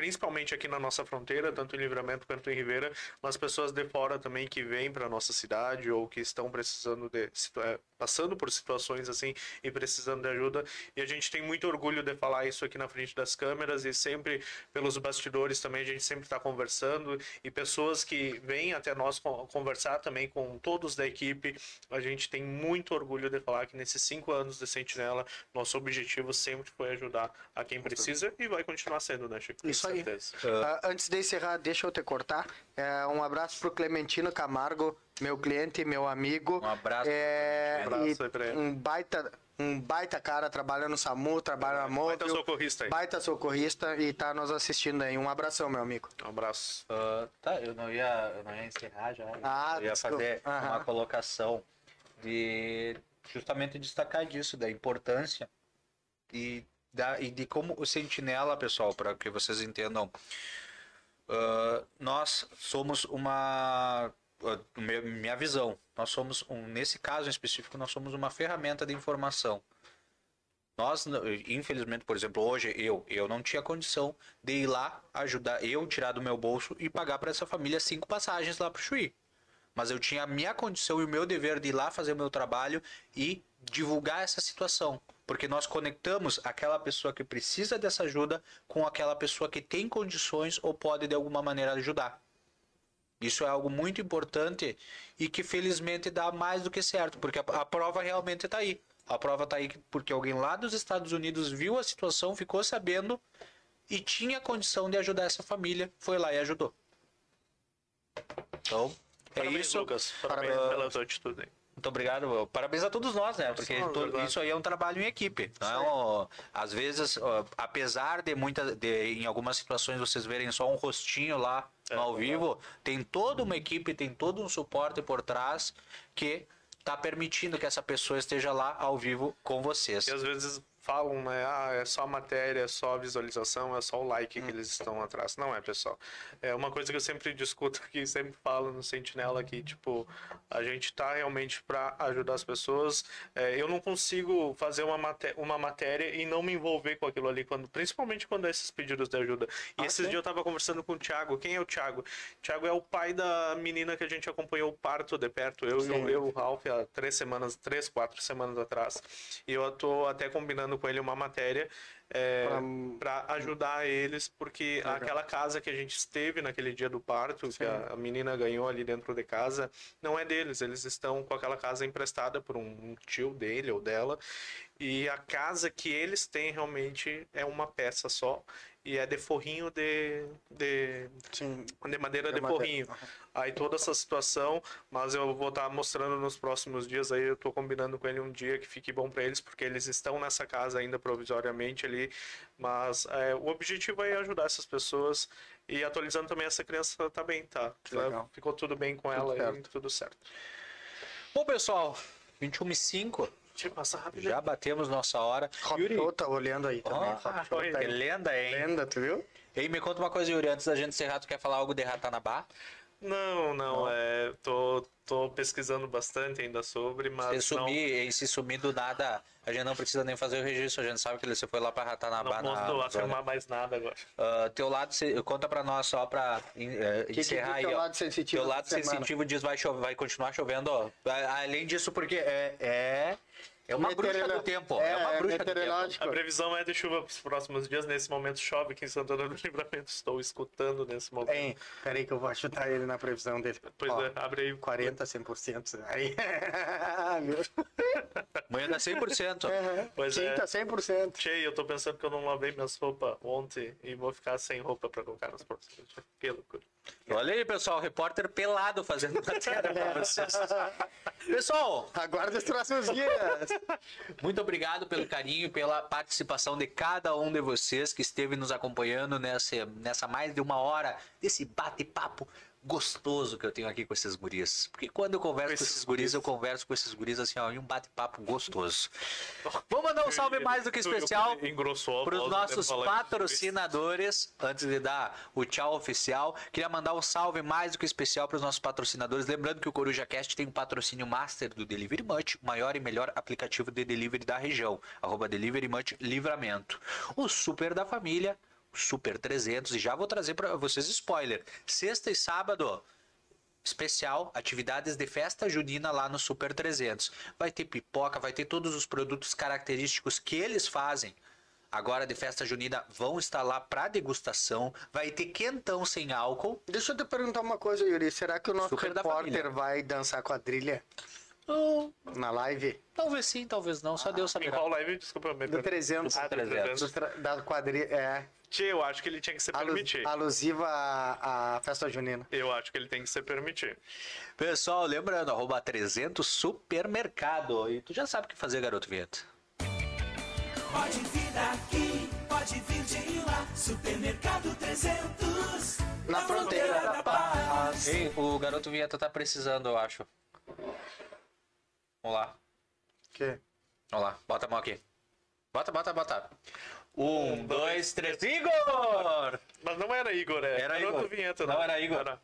principalmente aqui na nossa fronteira, tanto em Livramento quanto em Ribeira, mas pessoas de fora também que vêm para nossa cidade ou que estão precisando de eh, passando por situações assim e precisando de ajuda. E a gente tem muito orgulho de falar isso aqui na frente das câmeras e sempre pelos bastidores também a gente sempre está conversando e pessoas que vêm até nós con- conversar também com todos da equipe. A gente tem muito orgulho de falar que nesses cinco anos de Sentinela nosso objetivo sempre foi ajudar a quem precisa e vai continuar sendo, né, Chico? Isso aí. Ah, antes de encerrar, deixa eu te cortar. É, um abraço pro Clementino Camargo, meu cliente, meu amigo. Um abraço, É, Um abraço aí pra ele. um baita, um baita cara, trabalha no SAMU, trabalha na Móvel. Baita socorrista aí. Baita socorrista e tá nos assistindo aí. Um abração, meu amigo. Um abraço. Ah, tá, eu não ia, eu não ia encerrar já. Ah, eu ia fazer uma colocação de justamente destacar disso, da importância e, da, e de como o sentinela, pessoal, para que vocês entendam, ah, nós somos uma meu- minha visão, nós somos um, nesse caso em específico, nós somos uma ferramenta de informação. Nós, infelizmente, por exemplo, hoje eu, eu não tinha condição de ir lá ajudar, eu tirar do meu bolso e pagar para essa família cinco passagens lá para Chuí. Mas eu tinha a minha condição e o meu dever de ir lá fazer o meu trabalho e divulgar essa situação. Porque nós conectamos aquela pessoa que precisa dessa ajuda com aquela pessoa que tem condições ou pode de alguma maneira ajudar. Isso é algo muito importante e que felizmente dá mais do que certo, porque a, a prova realmente está aí. A prova está aí porque alguém lá dos Estados Unidos viu a situação, ficou sabendo e tinha condição de ajudar essa família, foi lá e ajudou. Então, é Parabéns, isso. Lucas. Parabéns pela tua atitude. Muito obrigado. Parabéns a todos nós, né? Porque to- isso aí é um trabalho em equipe. Não, às vezes, apesar de muitas, em algumas situações vocês verem só um rostinho lá É, no ao vivo, tem toda uma equipe, tem todo um suporte por trás que está permitindo que essa pessoa esteja lá ao vivo com vocês. E às vezes falam, né? Ah, é só matéria, é só visualização, é só o like que eles estão atrás. Não é, pessoal. É uma coisa que eu sempre discuto aqui, sempre falo no Sentinela que, tipo, a gente tá realmente para ajudar as pessoas. É, eu não consigo fazer uma, maté uma matéria e não me envolver com aquilo ali, quando, principalmente quando é esses pedidos de ajuda. E esses dias eu tava conversando com o Thiago. Quem é o Thiago? Thiago é o pai da menina que a gente acompanhou o parto de perto. Eu e eu, o Ralph, há três semanas, três, quatro semanas atrás. E eu tô até combinando com ele uma matéria é, para ajudar eles, porque aquela casa que a gente esteve naquele dia do parto, que a, a menina ganhou ali dentro de casa, não é deles. Eles estão com aquela casa emprestada por um, um tio dele ou dela. E a casa que eles têm realmente é uma peça só. E é de forrinho de, de, Sim. de madeira De de madeira. forrinho. Aí toda essa situação, mas eu vou estar mostrando nos próximos dias aí, eu tô combinando com ele um dia que fique bom para eles, porque eles estão nessa casa ainda provisoriamente ali, mas é, o objetivo é ajudar essas pessoas e atualizando também essa criança tá bem, tá? Que legal. Ficou tudo bem com ela e certo. tudo certo. Bom, pessoal, 21 e 5. Deixa eu passar rápido. Já batemos nossa hora. Yuri, Rob tá olhando aí também. Show oi, tá que aí. lenda, hein? Lenda, tu viu? Ei, me conta uma coisa, Yuri, antes da gente encerrar, tu quer falar algo de Ratanabá? Não, não, é, tô, tô pesquisando bastante ainda sobre, Se mas não, sumir, e se sumir do nada, a gente não precisa nem fazer o registro, a gente sabe que você foi lá pra Ratanabá não posso afirmar mais nada agora. Ah, teu lado, se- conta pra nós só pra eh, que encerrar diz aí, teu ó. lado sensitivo Teu lado sensitivo diz vai chover, vai continuar chovendo, ó. Além disso, porque é é, é uma bruxa do tempo, É, é, uma é bruxa do tempo. A previsão é de chuva para os próximos dias. Nesse momento chove aqui em Santana do Livramento. Estou escutando nesse momento. Hein, peraí que eu vou ajudar ele na previsão dele. Pois Ó, é, abre aí. 40, 100%. Aí. Amanhã dá 100%. Pois é. Quinta, 100%. Tchê, eu tô pensando que eu não lavei minhas roupas ontem e vou ficar sem roupa para colocar nos próximos dias. Que loucura. Olha aí, pessoal, repórter pelado fazendo matéria pra vocês. Pessoal, Aguarda os próximos dias. Muito obrigado pelo carinho pela participação de cada um de vocês que esteve nos acompanhando nessa, nessa mais de uma hora desse bate-papo gostoso que eu tenho aqui com esses guris. Porque quando eu converso com esses guris, eu converso com esses guris assim, ó, em um bate-papo gostoso. Vou mandar um salve mais do que especial para os nossos patrocinadores. Antes de dar o tchau oficial, queria mandar um salve mais do que especial para os nossos patrocinadores. Lembrando que o Coruja Cast tem um patrocínio master do Delivery Much, o maior e melhor aplicativo de delivery da região. Arroba Delivery Much Livramento. O Super da Família, Super 300. E já vou trazer para vocês spoiler. Sexta e sábado, especial, atividades de festa junina lá no Super 300. Vai ter pipoca, vai ter todos os produtos característicos que eles fazem. Agora de festa junina vão estar lá para degustação. Vai ter quentão sem álcool. Deixa eu te perguntar uma coisa, Yuri. Será que o nosso Super repórter vai dançar quadrilha Oh, na live? talvez sim, talvez não. Só Deus Em saberá. qual live? Desculpa, me Do 300. Ah, do 300. 300. Do da quadrilha. É. Tchê, eu acho que ele tinha que se alu- permitir. alusiva à, à festa junina. Eu acho que ele tem que se permitir. Pessoal, lembrando, arroba 300 Supermercado. E tu já sabe o que fazer, garoto Vinheta. Pode vir daqui, pode vir de lá. Supermercado 300. Na fronteira da paz. Ei, o garoto Vinheta tá precisando, eu acho. Vamos lá. Que? Vamos lá, bota a mão aqui. Bota, bota, bota. Um, dois, três. Igor! Mas não era Igor, é. Era outra Igor. vinheta, Não né? era Igor.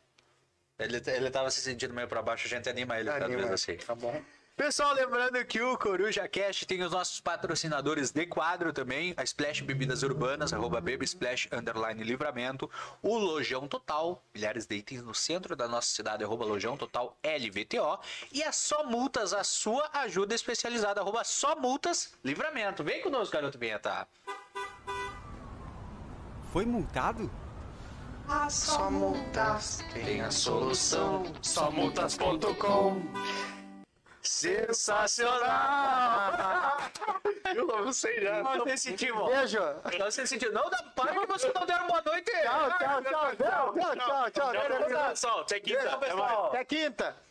Ele, ele tava se sentindo meio pra baixo, a gente anima ele cada Anima. vez assim. Tá bom. Pessoal, lembrando que o Coruja Cast tem os nossos patrocinadores de quadro também, a Splash Bebidas Urbanas, arroba Baby Splash, underline Livramento, o Lojão Total, milhares de itens no centro da nossa cidade, arroba Lojão Total LVTO, e a Só Multas, a sua ajuda especializada, arroba Só Multas Livramento. Vem conosco, garoto Vinheta. Foi multado? Ah, só multas Tem a solução, Somultas.com Sensacional! Eu não sei já. Não sensitivo. Beijo! Não sensitivo. Não dá para que vocês não deram boa noite. Tchau, tchau, tchau, tchau, tchau, tchau, tchau, Tchau, pessoal. Até quinta. Pessoal. Até quinta!